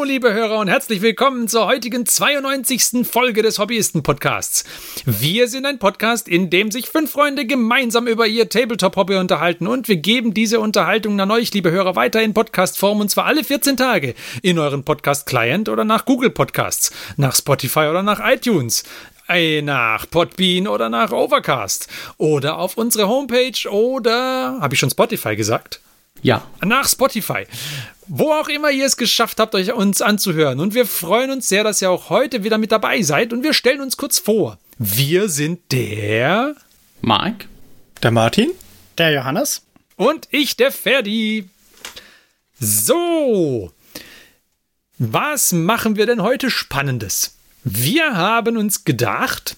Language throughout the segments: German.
Hallo, liebe Hörer und herzlich willkommen zur heutigen 92. Folge des Hobbyisten-Podcasts. Wir sind ein Podcast, in dem sich fünf Freunde gemeinsam über ihr Tabletop-Hobby unterhalten und wir geben diese Unterhaltung an euch, liebe Hörer, weiter in Podcast-Form und zwar alle 14 Tage in euren Podcast-Client oder nach Google Podcasts, nach Spotify oder nach iTunes nach Podbean oder nach Overcast oder auf unsere Homepage oder habe ich schon Spotify gesagt? Ja. Nach Spotify. Wo auch immer ihr es geschafft habt, euch uns anzuhören. Und wir freuen uns sehr, dass ihr auch heute wieder mit dabei seid. Und wir stellen uns kurz vor. Wir sind der Mike, der Martin, der Johannes und ich, der Ferdi. So. Was machen wir denn heute Spannendes? Wir haben uns gedacht,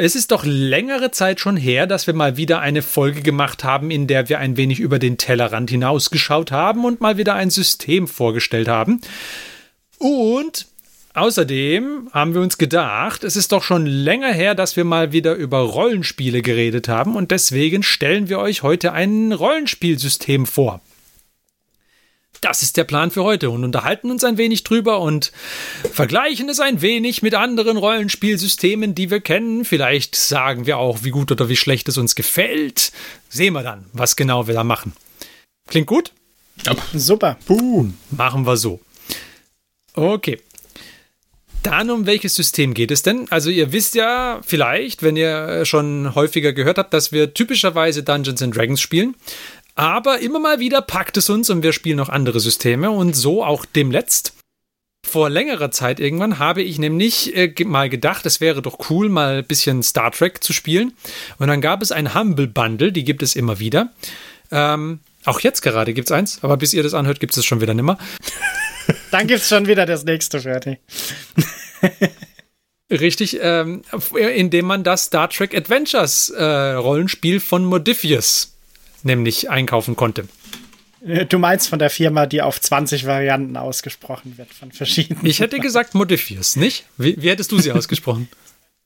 es ist doch längere Zeit schon her, dass wir mal wieder eine Folge gemacht haben, in der wir ein wenig über den Tellerrand hinausgeschaut haben und mal wieder ein System vorgestellt haben. Und außerdem haben wir uns gedacht, es ist doch schon länger her, dass wir mal wieder über Rollenspiele geredet haben und deswegen stellen wir euch heute ein Rollenspielsystem vor das ist der Plan für heute und unterhalten uns ein wenig drüber und vergleichen es ein wenig mit anderen Rollenspielsystemen, die wir kennen. Vielleicht sagen wir auch, wie gut oder wie schlecht es uns gefällt. Sehen wir dann, was genau wir da machen. Klingt gut? Ja. Super. Boom. Machen wir so. Okay. Dann um welches System geht es denn? Also ihr wisst ja vielleicht, wenn ihr schon häufiger gehört habt, dass wir typischerweise Dungeons and Dragons spielen. Aber immer mal wieder packt es uns und wir spielen noch andere Systeme und so auch demletzt. Vor längerer Zeit irgendwann habe ich nämlich äh, mal gedacht, es wäre doch cool, mal ein bisschen Star Trek zu spielen. Und dann gab es ein Humble Bundle, die gibt es immer wieder. Ähm, auch jetzt gerade gibt es eins, aber bis ihr das anhört, gibt es schon wieder nimmer. Dann gibt es schon wieder das nächste, Fertig. Richtig, ähm, indem man das Star Trek Adventures äh, Rollenspiel von Modifius nämlich einkaufen konnte. Äh, du meinst von der Firma, die auf 20 Varianten ausgesprochen wird, von verschiedenen. Ich hätte gesagt Modifius, nicht? Wie, wie hättest du sie ausgesprochen?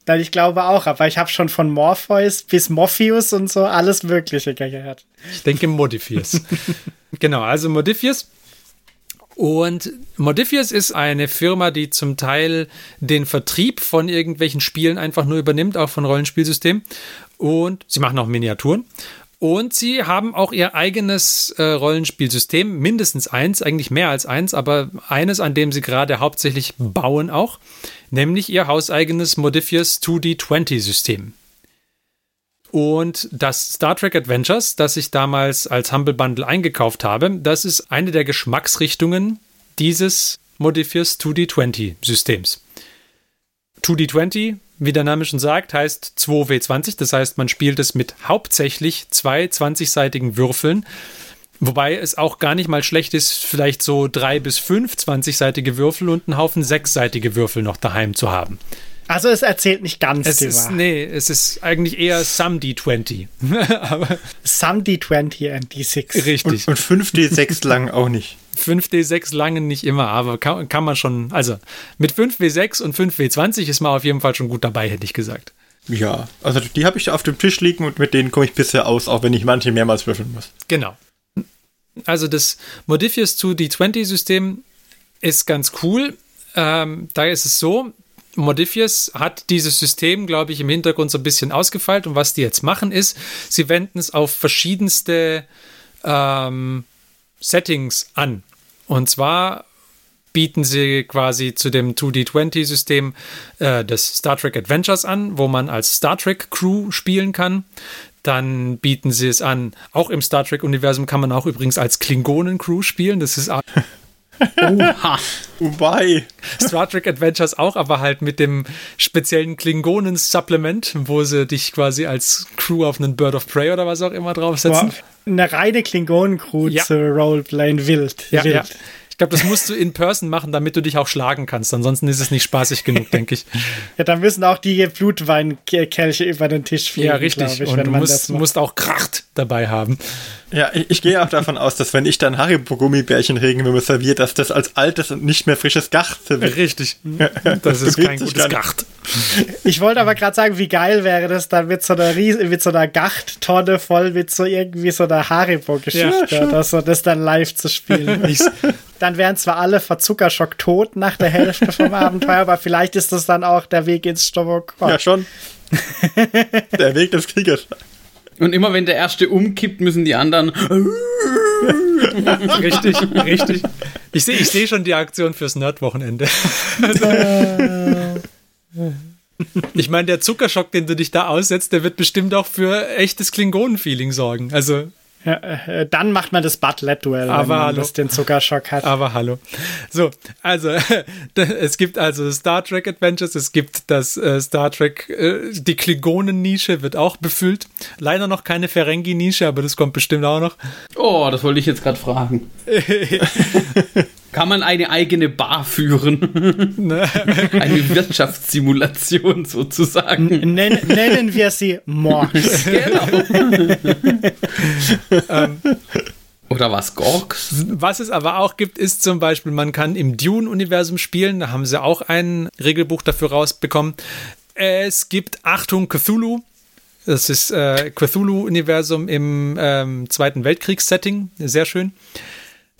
Nein, ich glaube auch, aber ich habe schon von Morpheus bis Morpheus und so alles Mögliche gehört. Ich denke Modifius. genau, also Modifius. Und Modifius ist eine Firma, die zum Teil den Vertrieb von irgendwelchen Spielen einfach nur übernimmt, auch von Rollenspielsystemen. Und sie machen auch Miniaturen. Und sie haben auch ihr eigenes äh, Rollenspielsystem, mindestens eins, eigentlich mehr als eins, aber eines, an dem sie gerade hauptsächlich bauen auch, nämlich ihr hauseigenes Modifius 2D20-System. Und das Star Trek Adventures, das ich damals als Humble Bundle eingekauft habe, das ist eine der Geschmacksrichtungen dieses Modifius 2D20-Systems. 2D20 wie der Name schon sagt, heißt 2W20. Das heißt, man spielt es mit hauptsächlich zwei 20-seitigen Würfeln. Wobei es auch gar nicht mal schlecht ist, vielleicht so drei bis fünf 20-seitige Würfel und einen Haufen sechsseitige Würfel noch daheim zu haben. Also es erzählt nicht ganz es die ist, Wahrheit. Nee, es ist eigentlich eher Some D20. Some D20 and D6. Richtig. Und, und 5D6 lang auch nicht. 5D6 langen nicht immer, aber kann, kann man schon, also mit 5W6 und 5W20 ist man auf jeden Fall schon gut dabei, hätte ich gesagt. Ja, also die habe ich auf dem Tisch liegen und mit denen komme ich bisher aus, auch wenn ich manche mehrmals würfeln muss. Genau. Also das Modifius 2D20-System ist ganz cool. Ähm, da ist es so, Modifius hat dieses System, glaube ich, im Hintergrund so ein bisschen ausgefeilt und was die jetzt machen ist, sie wenden es auf verschiedenste ähm, Settings an. Und zwar bieten sie quasi zu dem 2D20-System äh, des Star Trek Adventures an, wo man als Star Trek Crew spielen kann. Dann bieten sie es an, auch im Star Trek-Universum kann man auch übrigens als Klingonen-Crew spielen. Das ist Oha. Wobei. Star Trek Adventures auch, aber halt mit dem speziellen Klingonen-Supplement, wo sie dich quasi als Crew auf einen Bird of Prey oder was auch immer draufsetzen. Boah, eine reine Klingonen-Crew ja. zu Roleplayen wild. Ja, wild. ja. Ich glaube, das musst du in Person machen, damit du dich auch schlagen kannst. Ansonsten ist es nicht spaßig genug, denke ich. Ja, dann müssen auch die Blutweinkelche über den Tisch fliegen. Ja, richtig. Ich, Und du musst, musst, auch Kracht dabei haben. Ja, ich, ich, gehe auch davon aus, dass wenn ich dann Haribo-Gummibärchen Regenwürmer serviere, dass das als altes und nicht mehr frisches Gacht wird. Richtig. Das ist kein gutes Gacht. Ich wollte aber gerade sagen, wie geil wäre das dann mit so einer, Ries mit so einer Gachttonne voll mit so irgendwie so einer Haribo-Geschichte ja, oder so, das dann live zu spielen. Ich, dann wären zwar alle vor Zuckerschock tot nach der Hälfte vom Abenteuer, aber vielleicht ist das dann auch der Weg ins Stobokor. Ja, schon. der Weg des Kriegers. Und immer wenn der erste umkippt, müssen die anderen. richtig, richtig. Ich sehe ich seh schon die Aktion fürs Nerdwochenende. ich meine, der Zuckerschock, den du dich da aussetzt, der wird bestimmt auch für echtes Klingonen-Feeling sorgen. Also ja, äh, dann macht man das Butlet-Duell, wenn man hallo. das den Zuckerschock hat. Aber hallo. So, also es gibt also Star Trek Adventures, es gibt das äh, Star Trek, äh, die Klingonen-Nische wird auch befüllt. Leider noch keine Ferengi-Nische, aber das kommt bestimmt auch noch. Oh, das wollte ich jetzt gerade fragen. Kann man eine eigene Bar führen? Ne? eine Wirtschaftssimulation sozusagen. Nen nennen wir sie Morgs. Genau. ähm, Oder was, Gorks? Was es aber auch gibt, ist zum Beispiel, man kann im Dune-Universum spielen. Da haben sie auch ein Regelbuch dafür rausbekommen. Es gibt Achtung Cthulhu. Das ist äh, Cthulhu-Universum im ähm, Zweiten Weltkriegs-Setting. Sehr schön.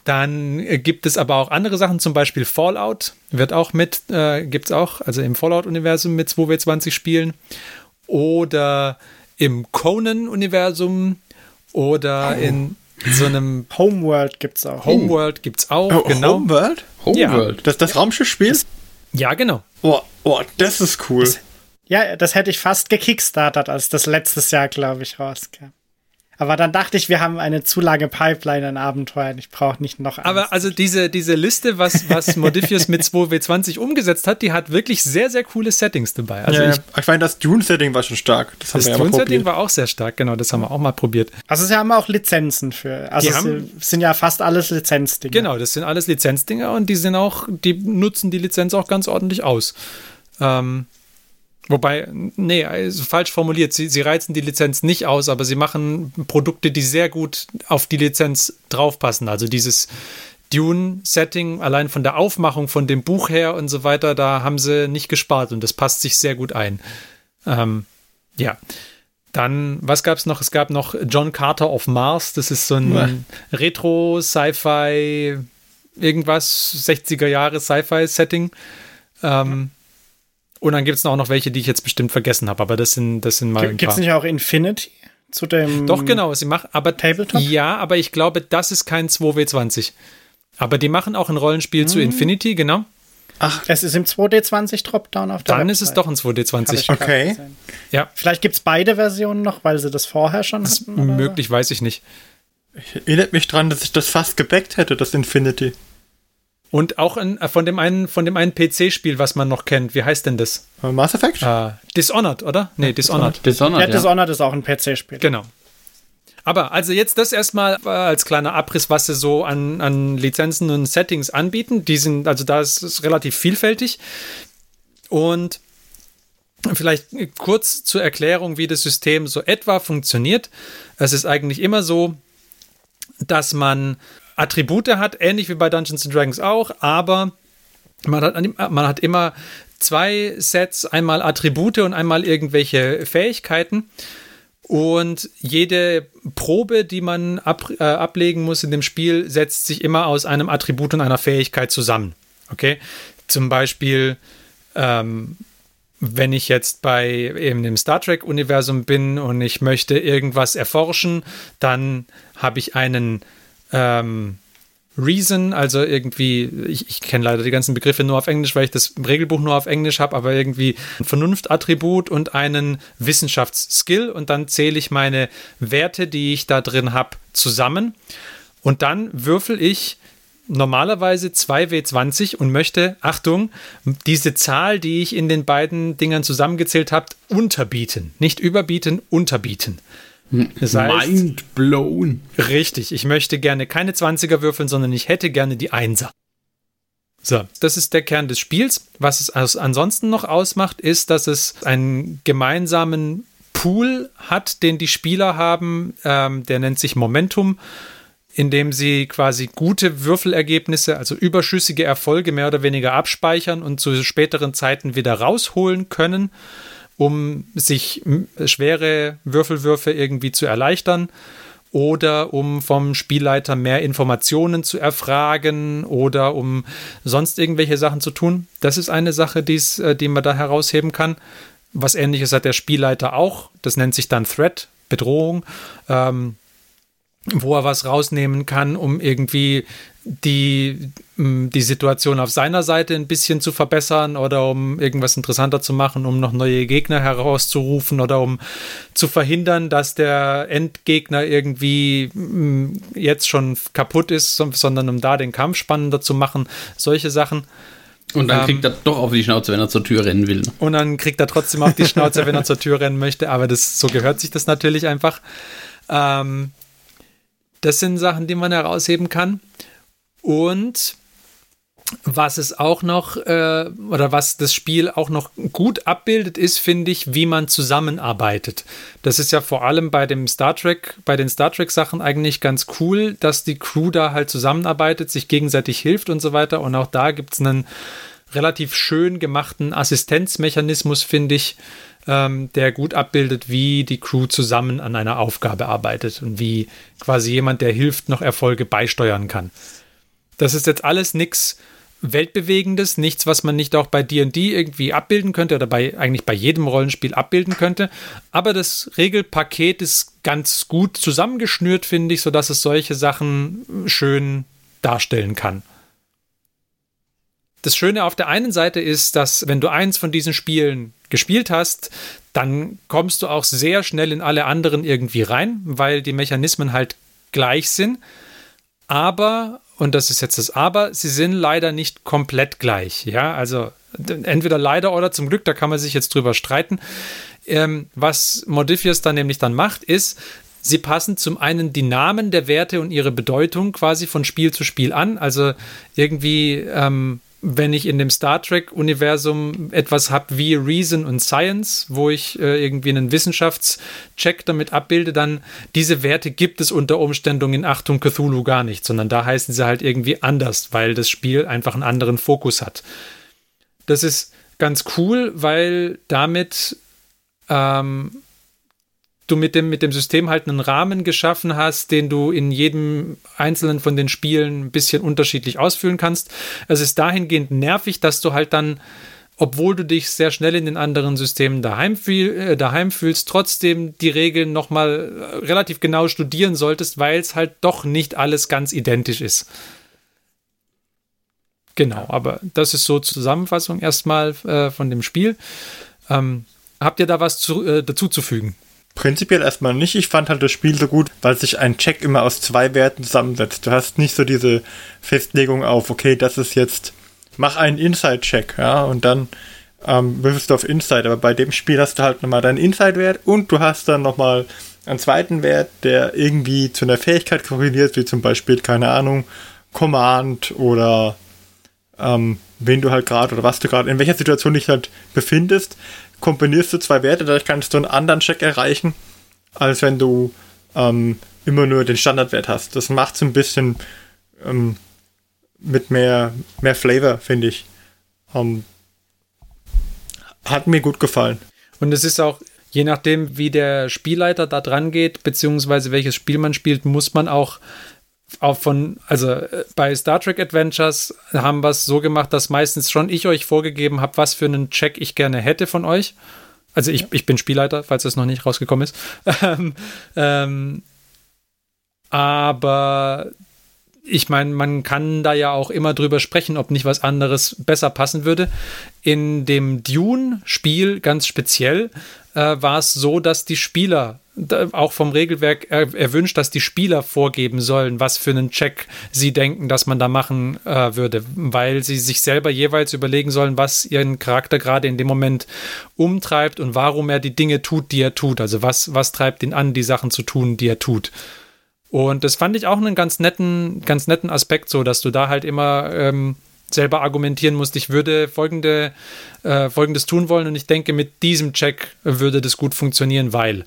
Dann äh, gibt es aber auch andere Sachen, zum Beispiel Fallout wird auch mit, äh, gibt es auch, also im Fallout-Universum mit 2W20 spielen. Oder im Conan-Universum oder oh. in so einem Homeworld gibt es auch. Homeworld gibt es auch, oh, genau. Homeworld? Homeworld. Ja. Das, das Raumschiff-Spiel? Ja, genau. Oh, oh, das ist cool. Das, ja, das hätte ich fast gekickstartet, als das letztes Jahr, glaube ich, rauskam. Aber dann dachte ich, wir haben eine zu lange Pipeline an Abenteuern. Ich brauche nicht noch eins. Aber also diese, diese Liste, was, was Modifius mit 2W20 umgesetzt hat, die hat wirklich sehr, sehr coole Settings dabei. Also ja, ich, ich meine, das Dune-Setting war schon stark. Das, das Dune-Setting war auch sehr stark, genau. Das haben wir auch mal probiert. Also sie haben auch Lizenzen für. Also es sind ja fast alles Lizenzdinger. Genau, das sind alles Lizenzdinger und die sind auch, die nutzen die Lizenz auch ganz ordentlich aus. Ähm, Wobei, nee, also falsch formuliert. Sie, sie reizen die Lizenz nicht aus, aber sie machen Produkte, die sehr gut auf die Lizenz draufpassen. Also dieses Dune-Setting, allein von der Aufmachung von dem Buch her und so weiter, da haben sie nicht gespart und das passt sich sehr gut ein. Ähm, ja. Dann, was gab es noch? Es gab noch John Carter of Mars. Das ist so ein ja. Retro-Sci-Fi, irgendwas, 60er Jahre Sci-Fi-Setting. Ähm, und dann gibt es auch noch welche, die ich jetzt bestimmt vergessen habe, aber das sind, das sind mal. Gibt es nicht auch Infinity zu dem. Doch, genau, sie machen, aber. Tabletop? Ja, aber ich glaube, das ist kein 2W20. Aber die machen auch ein Rollenspiel hm. zu Infinity, genau. Ach, es ist im 2D20 Dropdown auf der Dann Website. ist es doch ein 2D20. Okay. Ja. Vielleicht gibt es beide Versionen noch, weil sie das vorher schon das hatten. Möglich, weiß ich nicht. Ich erinnere mich dran, dass ich das fast gebackt hätte, das Infinity. Und auch in, äh, von dem einen, von dem einen PC-Spiel, was man noch kennt. Wie heißt denn das? Äh, Mass Effect? Uh, Dishonored, oder? Nee, Dishonored. Dishonored, ja, Dishonored ist auch ein PC-Spiel. Genau. Aber also jetzt das erstmal als kleiner Abriss, was sie so an, an Lizenzen und Settings anbieten. Die sind, also da ist es relativ vielfältig. Und vielleicht kurz zur Erklärung, wie das System so etwa funktioniert. Es ist eigentlich immer so, dass man Attribute hat, ähnlich wie bei Dungeons Dragons auch, aber man hat, man hat immer zwei Sets, einmal Attribute und einmal irgendwelche Fähigkeiten. Und jede Probe, die man ab, äh, ablegen muss in dem Spiel, setzt sich immer aus einem Attribut und einer Fähigkeit zusammen. Okay? Zum Beispiel, ähm, wenn ich jetzt bei eben dem Star Trek-Universum bin und ich möchte irgendwas erforschen, dann habe ich einen ähm, Reason, also irgendwie, ich, ich kenne leider die ganzen Begriffe nur auf Englisch, weil ich das Regelbuch nur auf Englisch habe, aber irgendwie ein Vernunftattribut und einen Wissenschaftsskill und dann zähle ich meine Werte, die ich da drin habe, zusammen und dann würfel ich normalerweise 2W20 und möchte, Achtung, diese Zahl, die ich in den beiden Dingern zusammengezählt habe, unterbieten. Nicht überbieten, unterbieten. Das heißt, Mind blown. Richtig, ich möchte gerne keine 20er würfeln, sondern ich hätte gerne die Einser. So, das ist der Kern des Spiels. Was es ansonsten noch ausmacht, ist, dass es einen gemeinsamen Pool hat, den die Spieler haben. Ähm, der nennt sich Momentum, in dem sie quasi gute Würfelergebnisse, also überschüssige Erfolge mehr oder weniger abspeichern und zu späteren Zeiten wieder rausholen können um sich schwere Würfelwürfe irgendwie zu erleichtern. oder um vom Spielleiter mehr Informationen zu erfragen oder um sonst irgendwelche Sachen zu tun. Das ist eine Sache, die's, äh, die man da herausheben kann. Was ähnliches hat der Spielleiter auch. Das nennt sich dann Threat, Bedrohung. Ähm, wo er was rausnehmen kann, um irgendwie die, die Situation auf seiner Seite ein bisschen zu verbessern oder um irgendwas interessanter zu machen, um noch neue Gegner herauszurufen oder um zu verhindern, dass der Endgegner irgendwie jetzt schon kaputt ist, sondern um da den Kampf spannender zu machen. Solche Sachen. Und dann ähm, kriegt er doch auf die Schnauze, wenn er zur Tür rennen will. Und dann kriegt er trotzdem auf die Schnauze, wenn er zur Tür rennen möchte. Aber das, so gehört sich das natürlich einfach. Ähm, das sind Sachen, die man herausheben kann. Und was es auch noch, äh, oder was das Spiel auch noch gut abbildet, ist, finde ich, wie man zusammenarbeitet. Das ist ja vor allem bei dem Star Trek, bei den Star Trek-Sachen eigentlich ganz cool, dass die Crew da halt zusammenarbeitet, sich gegenseitig hilft und so weiter. Und auch da gibt es einen relativ schön gemachten Assistenzmechanismus, finde ich, ähm, der gut abbildet, wie die Crew zusammen an einer Aufgabe arbeitet und wie quasi jemand, der hilft, noch Erfolge beisteuern kann. Das ist jetzt alles nichts Weltbewegendes, nichts, was man nicht auch bei D&D irgendwie abbilden könnte oder bei eigentlich bei jedem Rollenspiel abbilden könnte. Aber das Regelpaket ist ganz gut zusammengeschnürt, finde ich, sodass es solche Sachen schön darstellen kann. Das Schöne auf der einen Seite ist, dass wenn du eins von diesen Spielen gespielt hast, dann kommst du auch sehr schnell in alle anderen irgendwie rein, weil die Mechanismen halt gleich sind. Aber, und das ist jetzt das Aber, sie sind leider nicht komplett gleich. Ja, also entweder leider oder zum Glück, da kann man sich jetzt drüber streiten. Ähm, was Modifius dann nämlich dann macht, ist, sie passen zum einen die Namen der Werte und ihre Bedeutung quasi von Spiel zu Spiel an. Also irgendwie ähm, wenn ich in dem Star Trek-Universum etwas habe wie Reason und Science, wo ich äh, irgendwie einen Wissenschaftscheck damit abbilde, dann diese Werte gibt es unter Umständen in Achtung Cthulhu gar nicht, sondern da heißen sie halt irgendwie anders, weil das Spiel einfach einen anderen Fokus hat. Das ist ganz cool, weil damit ähm, du mit dem, mit dem System halt einen Rahmen geschaffen hast, den du in jedem einzelnen von den Spielen ein bisschen unterschiedlich ausfüllen kannst. Es ist dahingehend nervig, dass du halt dann, obwohl du dich sehr schnell in den anderen Systemen daheim, fühl, äh, daheim fühlst, trotzdem die Regeln nochmal äh, relativ genau studieren solltest, weil es halt doch nicht alles ganz identisch ist. Genau, aber das ist so Zusammenfassung erstmal äh, von dem Spiel. Ähm, habt ihr da was zu, äh, dazu zu fügen? Prinzipiell erstmal nicht. Ich fand halt das Spiel so gut, weil sich ein Check immer aus zwei Werten zusammensetzt. Du hast nicht so diese Festlegung auf, okay, das ist jetzt, mach einen Inside-Check, ja, und dann ähm, würfelst du auf Inside. Aber bei dem Spiel hast du halt nochmal deinen Inside-Wert und du hast dann nochmal einen zweiten Wert, der irgendwie zu einer Fähigkeit korreliert, wie zum Beispiel, keine Ahnung, Command oder ähm, wen du halt gerade oder was du gerade, in welcher Situation dich halt befindest kombinierst du zwei Werte, dadurch kannst du einen anderen Check erreichen, als wenn du ähm, immer nur den Standardwert hast. Das macht es ein bisschen ähm, mit mehr, mehr Flavor, finde ich. Ähm, hat mir gut gefallen. Und es ist auch, je nachdem, wie der Spielleiter da dran geht, beziehungsweise welches Spiel man spielt, muss man auch auch von, also äh, bei Star Trek Adventures haben wir es so gemacht, dass meistens schon ich euch vorgegeben habe, was für einen Check ich gerne hätte von euch. Also ich, ich bin Spielleiter, falls das noch nicht rausgekommen ist. ähm, ähm, aber ich meine, man kann da ja auch immer drüber sprechen, ob nicht was anderes besser passen würde. In dem Dune-Spiel ganz speziell äh, war es so, dass die Spieler auch vom Regelwerk erwünscht, dass die Spieler vorgeben sollen, was für einen Check sie denken, dass man da machen äh, würde, weil sie sich selber jeweils überlegen sollen, was ihren Charakter gerade in dem Moment umtreibt und warum er die Dinge tut, die er tut. Also was, was treibt ihn an, die Sachen zu tun, die er tut. Und das fand ich auch einen ganz netten, ganz netten Aspekt, so dass du da halt immer ähm, selber argumentieren musst, ich würde folgende, äh, folgendes tun wollen und ich denke, mit diesem Check würde das gut funktionieren, weil.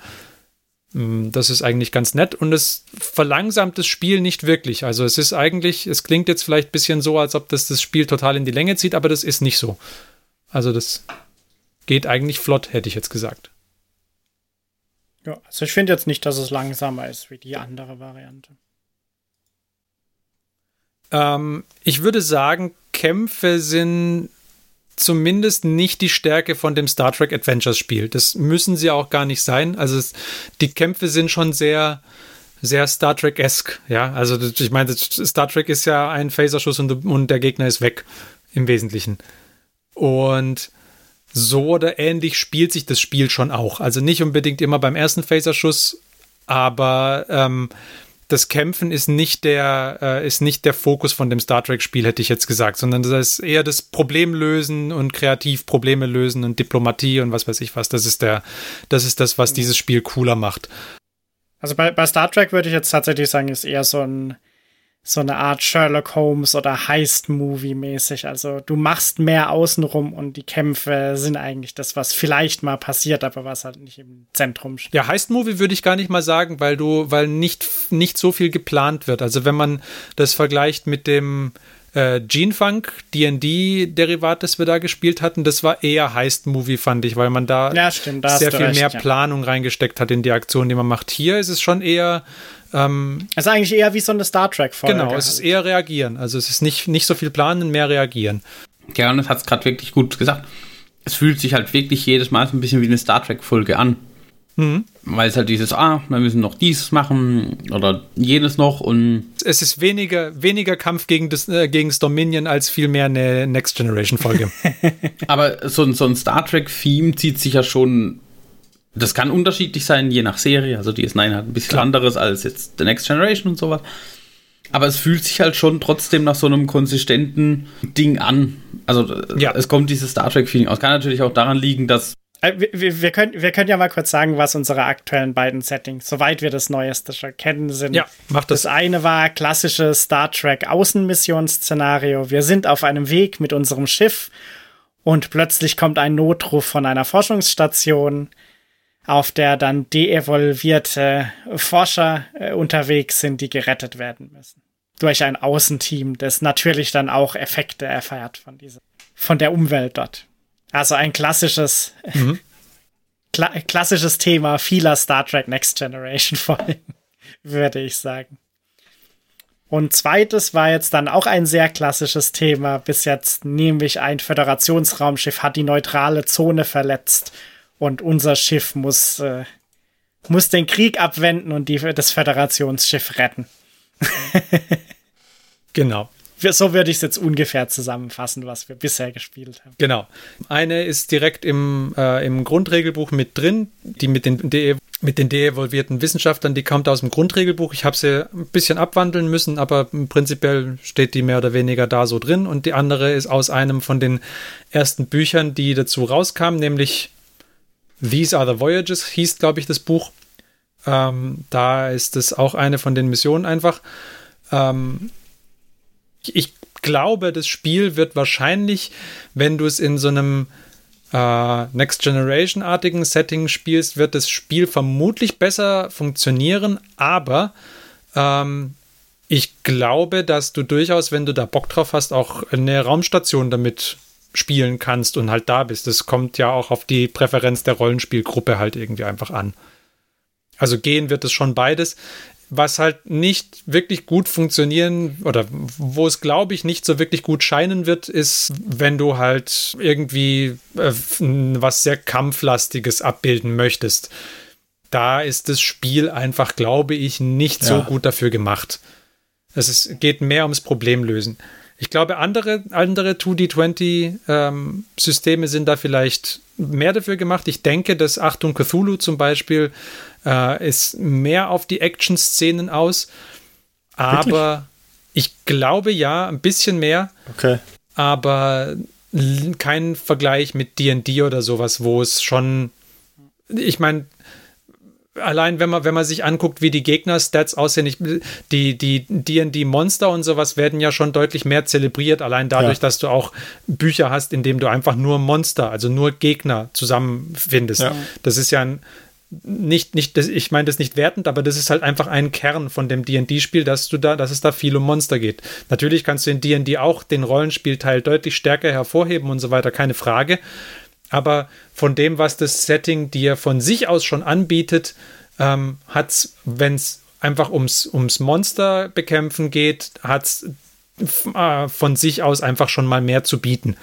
Mm, das ist eigentlich ganz nett und es verlangsamt das Spiel nicht wirklich. Also es ist eigentlich, es klingt jetzt vielleicht ein bisschen so, als ob das das Spiel total in die Länge zieht, aber das ist nicht so. Also das geht eigentlich flott, hätte ich jetzt gesagt. Ja, also ich finde jetzt nicht, dass es langsamer ist wie die andere Variante. Ähm, ich würde sagen, Kämpfe sind zumindest nicht die Stärke von dem Star Trek Adventures Spiel. Das müssen sie auch gar nicht sein. Also es, die Kämpfe sind schon sehr, sehr Star Trek-esque. Ja, also ich meine, Star Trek ist ja ein Phaserschuss und, und der Gegner ist weg im Wesentlichen. Und so oder ähnlich spielt sich das Spiel schon auch. Also nicht unbedingt immer beim ersten Phaserschuss, aber ähm, das Kämpfen ist nicht der, äh, ist nicht der Fokus von dem Star Trek-Spiel, hätte ich jetzt gesagt, sondern das ist eher das Problemlösen und kreativ Probleme lösen und Diplomatie und was weiß ich was. Das ist der, das ist das, was dieses Spiel cooler macht. Also bei, bei Star Trek würde ich jetzt tatsächlich sagen, ist eher so ein so eine Art Sherlock Holmes oder Heist-Movie mäßig. Also du machst mehr außenrum und die Kämpfe sind eigentlich das, was vielleicht mal passiert, aber was halt nicht im Zentrum steht. Ja, Heist-Movie würde ich gar nicht mal sagen, weil du, weil nicht, nicht so viel geplant wird. Also wenn man das vergleicht mit dem äh, Gene-Funk, D&D-Derivat, das wir da gespielt hatten, das war eher Heist-Movie, fand ich, weil man da, ja, stimmt, da sehr viel recht, mehr ja. Planung reingesteckt hat in die Aktion, die man macht. Hier ist es schon eher ähm, es ist eigentlich eher wie so eine Star Trek-Folge. Genau, es ist eher reagieren. Also es ist nicht, nicht so viel planen, mehr reagieren. Ja, und das hat es gerade wirklich gut gesagt. Es fühlt sich halt wirklich jedes Mal so ein bisschen wie eine Star Trek-Folge an. Mhm. Weil es halt dieses, ah, wir müssen noch dieses machen oder jenes noch und. Es ist weniger, weniger Kampf gegen das, äh, gegen das Dominion als vielmehr eine Next Generation-Folge. Aber so, so ein Star Trek-Theme zieht sich ja schon das kann unterschiedlich sein, je nach Serie. Also DS9 hat ein bisschen Klar. anderes als jetzt The Next Generation und sowas. Aber es fühlt sich halt schon trotzdem nach so einem konsistenten Ding an. Also ja. es kommt dieses Star Trek-Feeling aus. Kann natürlich auch daran liegen, dass. Äh, wir, wir, können, wir können ja mal kurz sagen, was unsere aktuellen beiden Settings, soweit wir das Neueste schon kennen, sind. Ja, macht das. Das eine war klassisches Star Trek Außenmissionsszenario. Wir sind auf einem Weg mit unserem Schiff und plötzlich kommt ein Notruf von einer Forschungsstation auf der dann deevolvierte Forscher äh, unterwegs sind, die gerettet werden müssen. Durch ein Außenteam, das natürlich dann auch Effekte erfährt von dieser, von der Umwelt dort. Also ein klassisches, mhm. kla klassisches Thema vieler Star Trek Next Generation Folgen, würde ich sagen. Und zweites war jetzt dann auch ein sehr klassisches Thema bis jetzt, nämlich ein Föderationsraumschiff hat die neutrale Zone verletzt und unser Schiff muss, äh, muss den Krieg abwenden und die, das Föderationsschiff retten. genau. So würde ich es jetzt ungefähr zusammenfassen, was wir bisher gespielt haben. Genau. Eine ist direkt im, äh, im Grundregelbuch mit drin, die mit den, de mit den deevolvierten Wissenschaftlern, die kommt aus dem Grundregelbuch. Ich habe sie ein bisschen abwandeln müssen, aber prinzipiell steht die mehr oder weniger da so drin. Und die andere ist aus einem von den ersten Büchern, die dazu rauskamen, nämlich These Are the Voyages hieß, glaube ich, das Buch. Ähm, da ist es auch eine von den Missionen einfach. Ähm, ich glaube, das Spiel wird wahrscheinlich, wenn du es in so einem äh, Next Generation-artigen Setting spielst, wird das Spiel vermutlich besser funktionieren, aber ähm, ich glaube, dass du durchaus, wenn du da Bock drauf hast, auch eine Raumstation damit spielen kannst und halt da bist. Das kommt ja auch auf die Präferenz der Rollenspielgruppe halt irgendwie einfach an. Also gehen wird es schon beides. Was halt nicht wirklich gut funktionieren oder wo es, glaube ich, nicht so wirklich gut scheinen wird, ist, wenn du halt irgendwie äh, was sehr Kampflastiges abbilden möchtest. Da ist das Spiel einfach, glaube ich, nicht ja. so gut dafür gemacht. Es ist, geht mehr ums Problemlösen. Ich glaube, andere, andere 2D20-Systeme ähm, sind da vielleicht mehr dafür gemacht. Ich denke, dass Achtung Cthulhu zum Beispiel äh, ist mehr auf die Action-Szenen aus. Aber Wirklich? ich glaube ja, ein bisschen mehr. Okay. Aber kein Vergleich mit DD oder sowas, wo es schon. Ich meine, allein wenn man, wenn man sich anguckt, wie die Gegner-Stats aussehen, ich, die, die D&D-Monster und sowas werden ja schon deutlich mehr zelebriert, allein dadurch, ja. dass du auch Bücher hast, in dem du einfach nur Monster, also nur Gegner zusammenfindest. Ja. Das ist ja ein, nicht, nicht, das, ich meine das nicht wertend, aber das ist halt einfach ein Kern von dem D&D-Spiel, dass du da, dass es da viel um Monster geht. Natürlich kannst du in D&D auch den Rollenspielteil deutlich stärker hervorheben und so weiter, keine Frage. Aber von dem, was das Setting dir von sich aus schon anbietet, ähm, hat es, wenn es einfach ums, ums Monster bekämpfen geht, hat es äh, von sich aus einfach schon mal mehr zu bieten.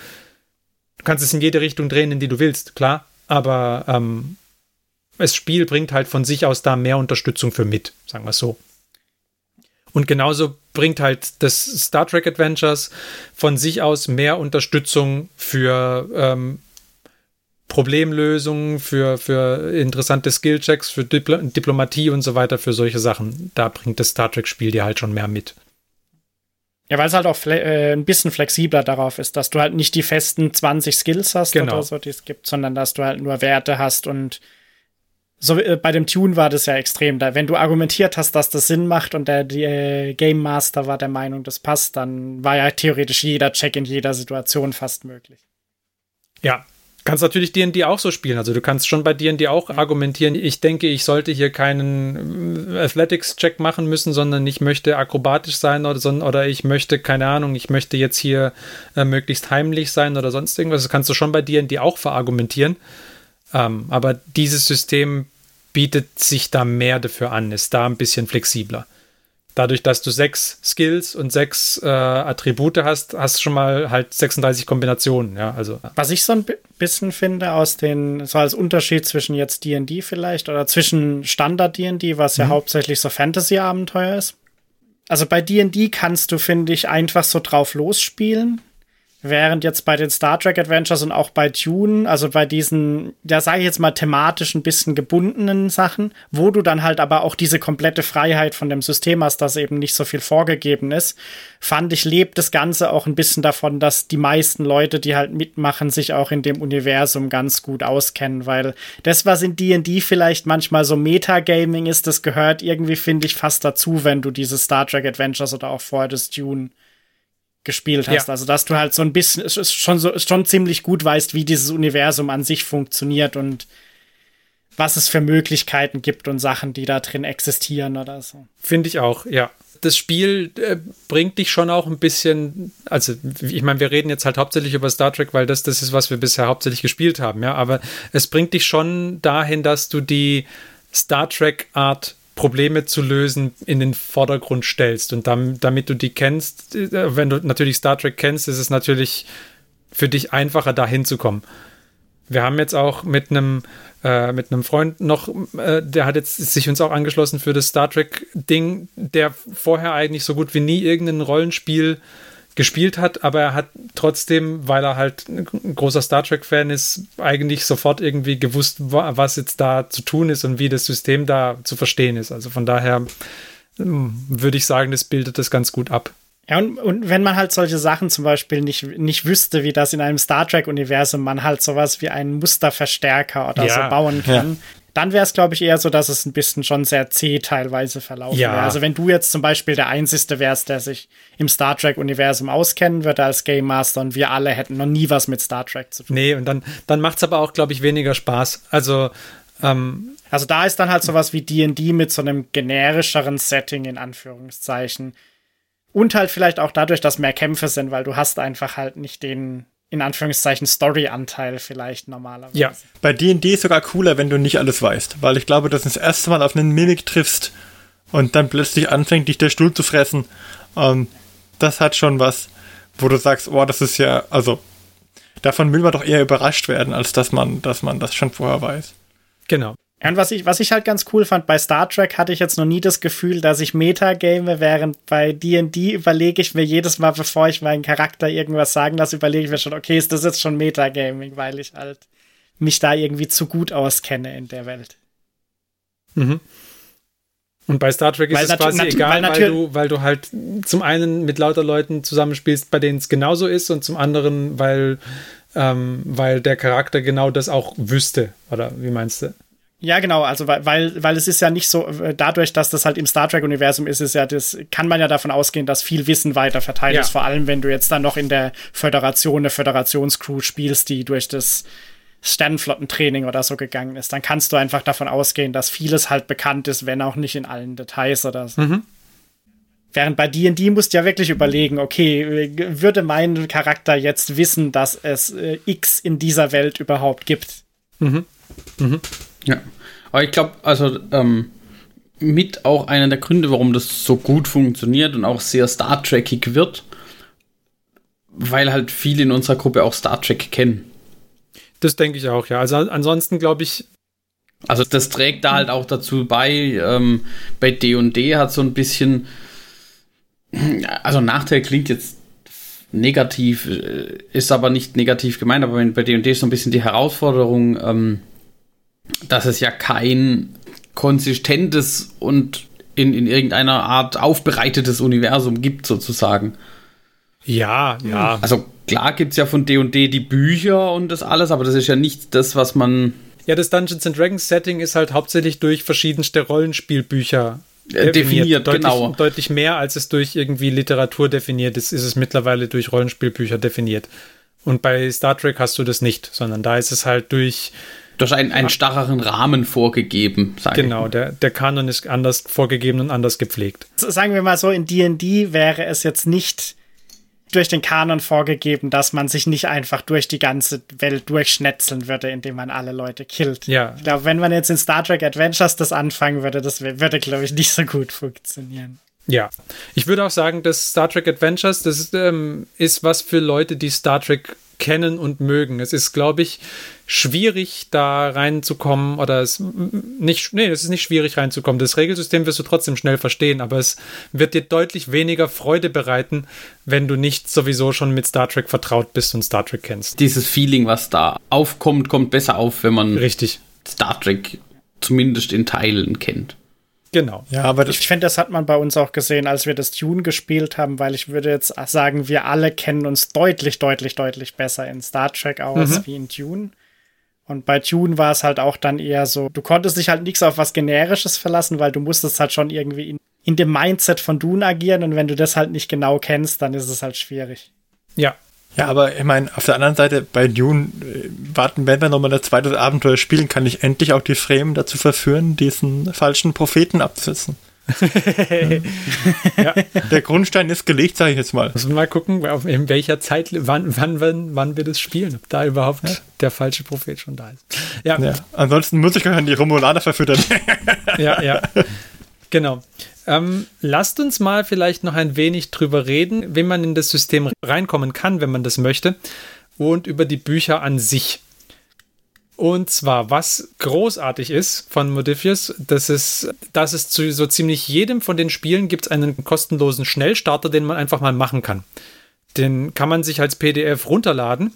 Du kannst es in jede Richtung drehen, in die du willst, klar, aber ähm, das Spiel bringt halt von sich aus da mehr Unterstützung für mit, sagen wir es so. Und genauso bringt halt das Star Trek Adventures von sich aus mehr Unterstützung für ähm, Problemlösungen, für, für interessante Skillchecks, für Dipl Diplomatie und so weiter, für solche Sachen. Da bringt das Star Trek-Spiel dir halt schon mehr mit. Ja, weil es halt auch äh, ein bisschen flexibler darauf ist, dass du halt nicht die festen 20 Skills hast genau. oder so, die es gibt, sondern dass du halt nur Werte hast und so äh, bei dem Tune war das ja extrem. Da, wenn du argumentiert hast, dass das Sinn macht und der die, äh, Game Master war der Meinung, das passt, dann war ja theoretisch jeder Check in jeder Situation fast möglich. Ja, kannst natürlich D&D auch so spielen. Also du kannst schon bei D&D auch argumentieren, ich denke, ich sollte hier keinen äh, Athletics-Check machen müssen, sondern ich möchte akrobatisch sein oder, oder ich möchte, keine Ahnung, ich möchte jetzt hier äh, möglichst heimlich sein oder sonst irgendwas. Das kannst du schon bei D&D auch verargumentieren. Ähm, aber dieses System bietet sich da mehr dafür an, ist da ein bisschen flexibler. Dadurch, dass du sechs Skills und sechs äh, Attribute hast, hast du schon mal halt 36 Kombinationen, ja, also. Was ich so ein bisschen finde aus den, so als Unterschied zwischen jetzt D&D vielleicht oder zwischen Standard D&D, was ja mhm. hauptsächlich so Fantasy-Abenteuer ist. Also bei D&D kannst du, finde ich, einfach so drauf losspielen Während jetzt bei den Star Trek Adventures und auch bei Dune, also bei diesen, ja, sage ich jetzt mal thematisch ein bisschen gebundenen Sachen, wo du dann halt aber auch diese komplette Freiheit von dem System hast, dass eben nicht so viel vorgegeben ist, fand ich, lebt das Ganze auch ein bisschen davon, dass die meisten Leute, die halt mitmachen, sich auch in dem Universum ganz gut auskennen, weil das, was in D&D vielleicht manchmal so Metagaming ist, das gehört irgendwie, finde ich, fast dazu, wenn du diese Star Trek Adventures oder auch vorher das Dune gespielt hast. Ja. Also, dass du halt so ein bisschen, es ist schon so, schon ziemlich gut weißt, wie dieses Universum an sich funktioniert und was es für Möglichkeiten gibt und Sachen, die da drin existieren oder so. Finde ich auch, ja. Das Spiel äh, bringt dich schon auch ein bisschen, also ich meine, wir reden jetzt halt hauptsächlich über Star Trek, weil das das ist, was wir bisher hauptsächlich gespielt haben, ja, aber es bringt dich schon dahin, dass du die Star Trek Art Probleme zu lösen in den Vordergrund stellst. Und damit, damit du die kennst, äh, wenn du natürlich Star Trek kennst, ist es natürlich für dich einfacher, da hinzukommen. Wir haben jetzt auch mit einem äh, mit einem Freund noch, äh, der hat jetzt sich uns auch angeschlossen für das Star Trek Ding, der vorher eigentlich so gut wie nie irgendein Rollenspiel gespielt hat, aber er hat trotzdem, weil er halt ein großer Star Trek-Fan ist, eigentlich sofort irgendwie gewusst, was jetzt da zu tun ist und wie das System da zu verstehen ist. Also von daher hm, würde ich sagen, das bildet das ganz gut ab. Ja, und, und wenn man halt solche Sachen zum Beispiel nicht, nicht wüsste, wie das in einem Star Trek-Universum man halt sowas wie einen Musterverstärker oder ja. so bauen kann, ja dann wäre es, glaube ich, eher so, dass es ein bisschen schon sehr zäh teilweise verlaufen ja. wäre. Also wenn du jetzt zum Beispiel der Einzige wärst, der sich im Star Trek-Universum auskennen würde als Game Master und wir alle hätten noch nie was mit Star Trek zu tun. Nee, und dann, dann macht es aber auch, glaube ich, weniger Spaß. Also, ähm, also da ist dann halt sowas wie D&D mit so einem generischeren Setting in Anführungszeichen. Und halt vielleicht auch dadurch, dass mehr Kämpfe sind, weil du hast einfach halt nicht den in Anführungszeichen Story-Anteil vielleicht normalerweise. Ja, bei D&D ist sogar cooler, wenn du nicht alles weißt, weil ich glaube, dass du das erste Mal auf einen Mimik triffst und dann plötzlich anfängt, dich der Stuhl zu fressen. Ähm, das hat schon was, wo du sagst, oh, das ist ja, also davon will man doch eher überrascht werden, als dass man, dass man das schon vorher weiß. Genau. Und was ich, was ich halt ganz cool fand, bei Star Trek hatte ich jetzt noch nie das Gefühl, dass ich Metagame, während bei D&D überlege ich mir jedes Mal, bevor ich meinen Charakter irgendwas sagen lasse, überlege ich mir schon, okay, ist das jetzt schon Metagaming, weil ich halt mich da irgendwie zu gut auskenne in der Welt. Mhm. Und bei Star Trek ist weil es quasi egal, weil, weil, du, weil du halt zum einen mit lauter Leuten zusammenspielst, bei denen es genauso ist, und zum anderen, weil, ähm, weil der Charakter genau das auch wüsste. Oder wie meinst du? Ja, genau, also weil, weil, es ist ja nicht so, äh, dadurch, dass das halt im Star Trek-Universum ist, ist ja das, kann man ja davon ausgehen, dass viel Wissen weiter verteilt ja. ist, vor allem wenn du jetzt dann noch in der Föderation, eine Föderationscrew spielst, die durch das Sternflottentraining oder so gegangen ist, dann kannst du einfach davon ausgehen, dass vieles halt bekannt ist, wenn auch nicht in allen Details oder so. Mhm. Während bei D&D musst du ja wirklich überlegen, okay, würde mein Charakter jetzt wissen, dass es äh, X in dieser Welt überhaupt gibt? Mhm. Mhm. Ja. Aber ich glaube, also ähm, mit auch einer der Gründe, warum das so gut funktioniert und auch sehr Star Trekig wird, weil halt viele in unserer Gruppe auch Star Trek kennen. Das denke ich auch, ja. Also ansonsten glaube ich. Also das trägt da halt auch dazu bei. Ähm, bei D&D hat so ein bisschen also Nachteil klingt jetzt negativ, äh, ist aber nicht negativ gemeint, aber bei D&D ist so ein bisschen die Herausforderung, ähm, dass es ja kein konsistentes und in, in irgendeiner Art aufbereitetes Universum gibt, sozusagen. Ja, ja. Also klar gibt es ja von D&D die Bücher und das alles, aber das ist ja nicht das, was man... Ja, das Dungeons and Dragons Setting ist halt hauptsächlich durch verschiedenste Rollenspielbücher definiert, definiert deutlich, genau. Deutlich mehr, als es durch irgendwie Literatur definiert ist, ist es mittlerweile durch Rollenspielbücher definiert. Und bei Star Trek hast du das nicht, sondern da ist es halt durch. Durch einen, einen starreren Rahmen vorgegeben. Genau, der, der Kanon ist anders vorgegeben und anders gepflegt. Sagen wir mal so, in DD wäre es jetzt nicht durch den Kanon vorgegeben, dass man sich nicht einfach durch die ganze Welt durchschnetzeln würde, indem man alle Leute killt. Ja. Ich glaube, wenn man jetzt in Star Trek Adventures das anfangen würde, das würde, glaube ich, nicht so gut funktionieren. Ja, ich würde auch sagen, dass Star Trek Adventures, das ähm, ist was für Leute, die Star Trek kennen und mögen. Es ist, glaube ich, schwierig, da reinzukommen oder es nicht, nee, es ist nicht schwierig reinzukommen. Das Regelsystem wirst du trotzdem schnell verstehen, aber es wird dir deutlich weniger Freude bereiten, wenn du nicht sowieso schon mit Star Trek vertraut bist und Star Trek kennst. Dieses Feeling, was da aufkommt, kommt besser auf, wenn man Richtig. Star Trek zumindest in Teilen kennt. Genau. Ja, aber ich finde, das hat man bei uns auch gesehen, als wir das Tune gespielt haben, weil ich würde jetzt sagen, wir alle kennen uns deutlich, deutlich, deutlich besser in Star Trek aus mhm. wie in Tune. Und bei Tune war es halt auch dann eher so, du konntest dich halt nichts auf was Generisches verlassen, weil du musstest halt schon irgendwie in, in dem Mindset von Dune agieren und wenn du das halt nicht genau kennst, dann ist es halt schwierig. Ja, ja, aber ich meine, auf der anderen Seite, bei Dune äh, warten, wenn wir nochmal ein zweites Abenteuer spielen, kann ich endlich auch die Fremen dazu verführen, diesen falschen Propheten abzusetzen. ja. Der Grundstein ist gelegt, sage ich jetzt mal. Müssen wir mal gucken, in welcher Zeit, wann, wann, wann, wann wir das spielen, ob da überhaupt ja. der falsche Prophet schon da ist. Ja. ja. Ansonsten muss ich an die Romulaner verfüttern. ja, ja. Genau. Ähm, lasst uns mal vielleicht noch ein wenig drüber reden, wie man in das System reinkommen kann, wenn man das möchte, und über die Bücher an sich. Und zwar, was großartig ist von Modifius, das ist, dass es zu so ziemlich jedem von den Spielen gibt einen kostenlosen Schnellstarter, den man einfach mal machen kann. Den kann man sich als PDF runterladen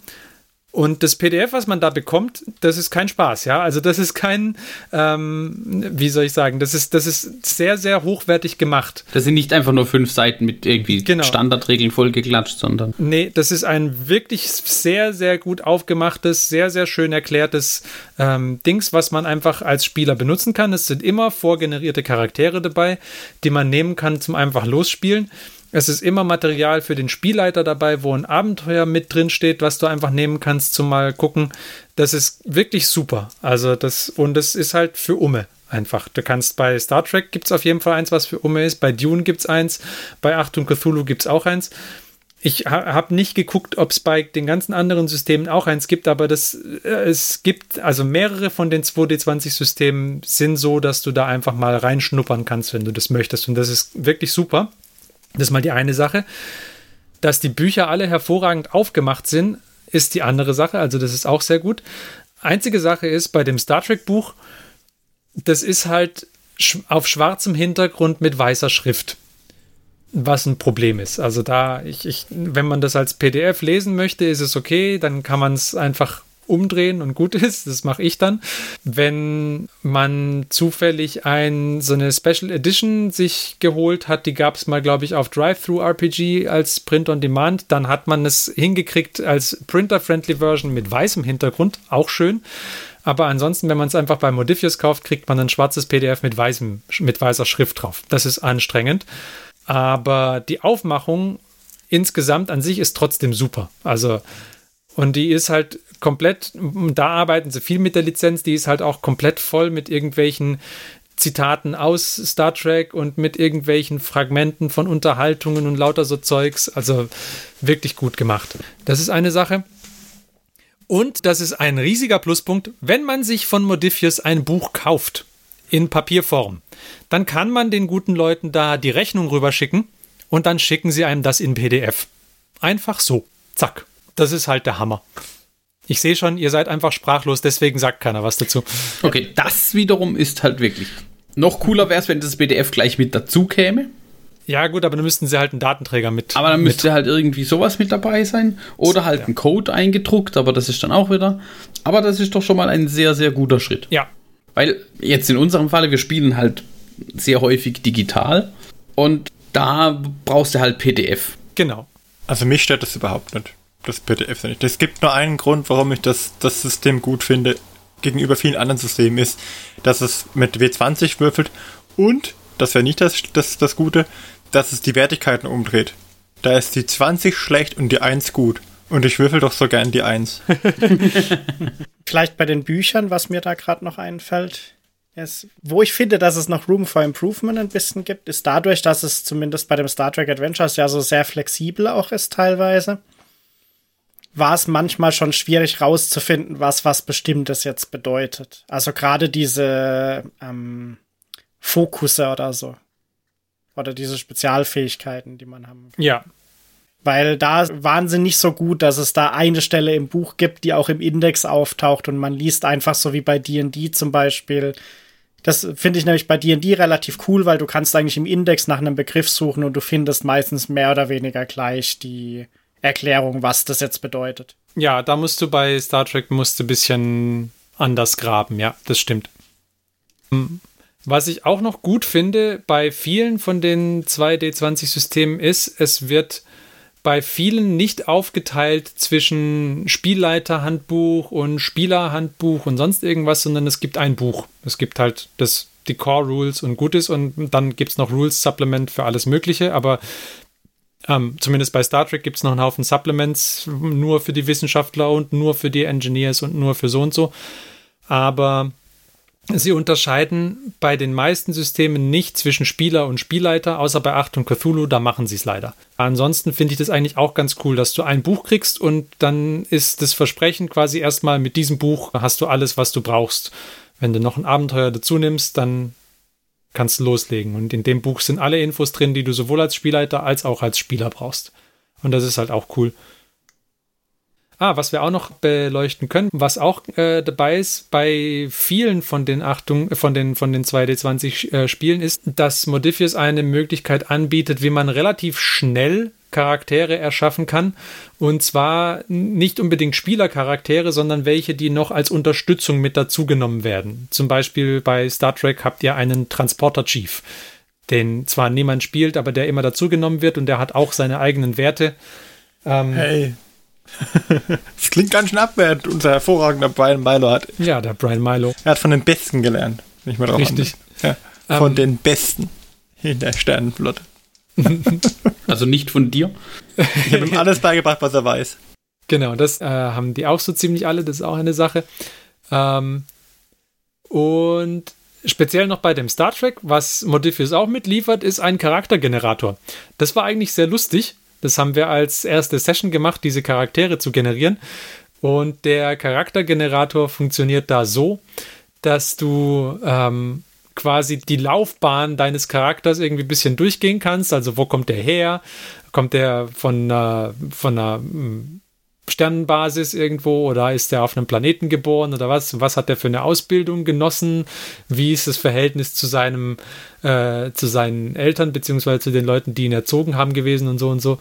und das PDF, was man da bekommt, das ist kein Spaß, ja. Also das ist kein, ähm, wie soll ich sagen, das ist, das ist sehr, sehr hochwertig gemacht. Das sind nicht einfach nur fünf Seiten mit irgendwie genau. Standardregeln vollgeklatscht, sondern. Nee, das ist ein wirklich sehr, sehr gut aufgemachtes, sehr, sehr schön erklärtes ähm, Dings, was man einfach als Spieler benutzen kann. Es sind immer vorgenerierte Charaktere dabei, die man nehmen kann zum einfach losspielen. Es ist immer Material für den Spielleiter dabei, wo ein Abenteuer mit drin steht, was du einfach nehmen kannst zum mal gucken. Das ist wirklich super. Also das, und das ist halt für Umme einfach. Du kannst bei Star Trek gibt es auf jeden Fall eins, was für Umme ist. Bei Dune gibt es eins. Bei Achtung Cthulhu gibt es auch eins. Ich ha habe nicht geguckt, ob es bei den ganzen anderen Systemen auch eins gibt, aber das, äh, es gibt, also mehrere von den 2D20-Systemen sind so, dass du da einfach mal reinschnuppern kannst, wenn du das möchtest. Und das ist wirklich super. Das ist mal die eine Sache. Dass die Bücher alle hervorragend aufgemacht sind, ist die andere Sache. Also, das ist auch sehr gut. Einzige Sache ist, bei dem Star Trek-Buch, das ist halt auf schwarzem Hintergrund mit weißer Schrift. Was ein Problem ist. Also da, ich, ich, wenn man das als PDF lesen möchte, ist es okay, dann kann man es einfach umdrehen und gut ist. Das mache ich dann. Wenn man zufällig ein, so eine Special Edition sich geholt hat, die gab es mal, glaube ich, auf Drive-Thru-RPG als Print on Demand, dann hat man es hingekriegt als Printer-Friendly Version mit weißem Hintergrund, auch schön. Aber ansonsten, wenn man es einfach bei Modifius kauft, kriegt man ein schwarzes PDF mit, weißem, mit weißer Schrift drauf. Das ist anstrengend. Aber die Aufmachung insgesamt an sich ist trotzdem super. Also, und die ist halt komplett, da arbeiten sie viel mit der Lizenz, die ist halt auch komplett voll mit irgendwelchen Zitaten aus Star Trek und mit irgendwelchen Fragmenten von Unterhaltungen und lauter so Zeugs. Also wirklich gut gemacht. Das ist eine Sache. Und das ist ein riesiger Pluspunkt, wenn man sich von Modifius ein Buch kauft in Papierform, dann kann man den guten Leuten da die Rechnung rüberschicken und dann schicken sie einem das in PDF. Einfach so. Zack. Das ist halt der Hammer. Ich sehe schon, ihr seid einfach sprachlos, deswegen sagt keiner was dazu. Okay, das wiederum ist halt wirklich. Noch cooler wäre es, wenn das PDF gleich mit dazu käme. Ja, gut, aber dann müssten sie halt einen Datenträger mit. Aber dann müsste mit. halt irgendwie sowas mit dabei sein. Oder halt ja. ein Code eingedruckt, aber das ist dann auch wieder. Aber das ist doch schon mal ein sehr, sehr guter Schritt. Ja. Weil jetzt in unserem Falle, wir spielen halt sehr häufig digital und da brauchst du halt PDF. Genau. Also mich stört das überhaupt nicht. Das PDF nicht. Es gibt nur einen Grund, warum ich das, das System gut finde gegenüber vielen anderen Systemen ist, dass es mit W20 würfelt und, das wäre nicht das, das, das Gute, dass es die Wertigkeiten umdreht. Da ist die 20 schlecht und die 1 gut. Und ich würfel doch so gern die 1. Vielleicht bei den Büchern, was mir da gerade noch einfällt. Ist, wo ich finde, dass es noch Room for Improvement ein bisschen gibt, ist dadurch, dass es zumindest bei dem Star Trek Adventures ja so sehr flexibel auch ist teilweise. War es manchmal schon schwierig rauszufinden, was was Bestimmtes jetzt bedeutet. Also gerade diese ähm, Fokusse oder so. Oder diese Spezialfähigkeiten, die man haben kann. Ja. Weil da waren sie nicht so gut, dass es da eine Stelle im Buch gibt, die auch im Index auftaucht und man liest einfach so wie bei D&D zum Beispiel. Das finde ich nämlich bei D&D relativ cool, weil du kannst eigentlich im Index nach einem Begriff suchen und du findest meistens mehr oder weniger gleich die Erklärung, was das jetzt bedeutet. Ja, da musst du bei Star Trek musst du ein bisschen anders graben, ja, das stimmt. Hm. Was ich auch noch gut finde bei vielen von den 2D20-Systemen ist, es wird bei vielen nicht aufgeteilt zwischen Spielleiterhandbuch und Spielerhandbuch und sonst irgendwas, sondern es gibt ein Buch. Es gibt halt das, die Core Rules und Gutes und dann gibt es noch Rules Supplement für alles Mögliche, aber ähm, zumindest bei Star Trek gibt es noch einen Haufen Supplements nur für die Wissenschaftler und nur für die Engineers und nur für so und so. Aber Sie unterscheiden bei den meisten Systemen nicht zwischen Spieler und Spielleiter, außer bei Achtung Cthulhu, da machen sie es leider. Ansonsten finde ich das eigentlich auch ganz cool, dass du ein Buch kriegst und dann ist das Versprechen quasi erstmal mit diesem Buch hast du alles, was du brauchst. Wenn du noch ein Abenteuer dazu nimmst, dann kannst du loslegen. Und in dem Buch sind alle Infos drin, die du sowohl als Spielleiter als auch als Spieler brauchst. Und das ist halt auch cool. Ah, was wir auch noch beleuchten können, was auch äh, dabei ist bei vielen von den Achtung, von den, von den 2D20 äh, Spielen, ist, dass Modifius eine Möglichkeit anbietet, wie man relativ schnell Charaktere erschaffen kann. Und zwar nicht unbedingt Spielercharaktere, sondern welche, die noch als Unterstützung mit dazugenommen werden. Zum Beispiel bei Star Trek habt ihr einen Transporter Chief, den zwar niemand spielt, aber der immer dazugenommen wird und der hat auch seine eigenen Werte. Ähm, hey, das klingt ganz schön abwertend, unser hervorragender Brian Milo hat. Ja, der Brian Milo. Er hat von den Besten gelernt, ich mal drauf Richtig. Ja, von ähm. den Besten in der Sternenflotte. also nicht von dir? Ich habe ihm alles beigebracht, was er weiß. Genau, das äh, haben die auch so ziemlich alle, das ist auch eine Sache. Ähm, und speziell noch bei dem Star Trek, was Modifius auch mitliefert, ist ein Charaktergenerator. Das war eigentlich sehr lustig, das haben wir als erste Session gemacht, diese Charaktere zu generieren. Und der Charaktergenerator funktioniert da so, dass du ähm, quasi die Laufbahn deines Charakters irgendwie ein bisschen durchgehen kannst. Also wo kommt der her? Kommt der von, äh, von einer hm, Sternenbasis irgendwo oder ist er auf einem Planeten geboren oder was? Was hat er für eine Ausbildung genossen? Wie ist das Verhältnis zu seinem, äh, zu seinen Eltern beziehungsweise zu den Leuten, die ihn erzogen haben gewesen und so und so?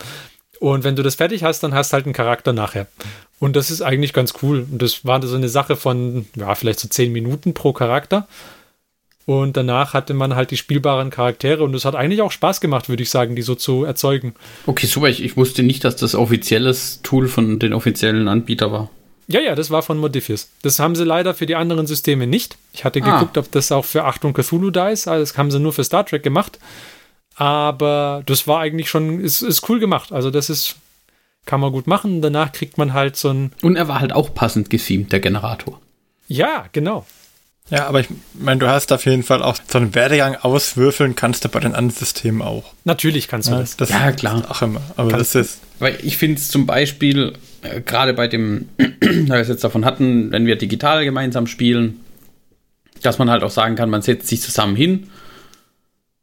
Und wenn du das fertig hast, dann hast du halt einen Charakter nachher. Und das ist eigentlich ganz cool. Und das war so eine Sache von, ja, vielleicht so zehn Minuten pro Charakter. Und danach hatte man halt die spielbaren Charaktere und es hat eigentlich auch Spaß gemacht, würde ich sagen, die so zu erzeugen. Okay, super. Ich, ich wusste nicht, dass das offizielles Tool von den offiziellen Anbietern war. Ja, ja, das war von Modifius. Das haben sie leider für die anderen Systeme nicht. Ich hatte ah. geguckt, ob das auch für Achtung Cthulhu da ist. Also das haben sie nur für Star Trek gemacht. Aber das war eigentlich schon, ist, ist cool gemacht. Also das ist, kann man gut machen. Danach kriegt man halt so ein. Und er war halt auch passend geseamt, der Generator. Ja, genau. Ja, aber ich meine, du hast auf jeden Fall auch so einen Werdegang auswürfeln, kannst du bei den anderen Systemen auch. Natürlich kannst du Ja, das. das Ja, klar. Auch immer. Aber Kannst das ist. Weil ich finde es zum Beispiel, äh, gerade bei dem, da wir es jetzt davon hatten, wenn wir digital gemeinsam spielen, dass man halt auch sagen kann, man setzt sich zusammen hin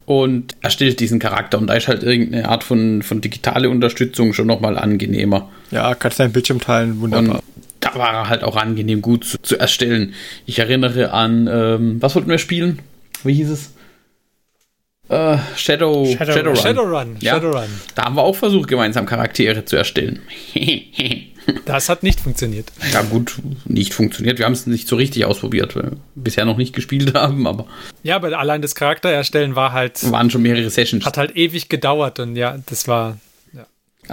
und erstellt diesen Charakter. Und da ist halt irgendeine Art von, von digitale Unterstützung schon nochmal angenehmer. Ja, kannst deinen Bildschirm teilen, Und wunderbar. Da war er halt auch angenehm gut zu, zu erstellen. Ich erinnere an, ähm, was wollten wir spielen? Wie hieß es? Äh, Shadow, Shadow- Shadowrun. Shadowrun, Ja. Shadowrun. Da haben wir auch versucht, gemeinsam Charaktere zu erstellen. Das hat nicht funktioniert. Ja, gut, nicht funktioniert. Wir haben es nicht so richtig ausprobiert, weil wir bisher noch nicht gespielt haben, aber Ja, aber allein das Charakter erstellen war halt, waren schon mehrere Sessions. hat halt ewig gedauert und ja, das war,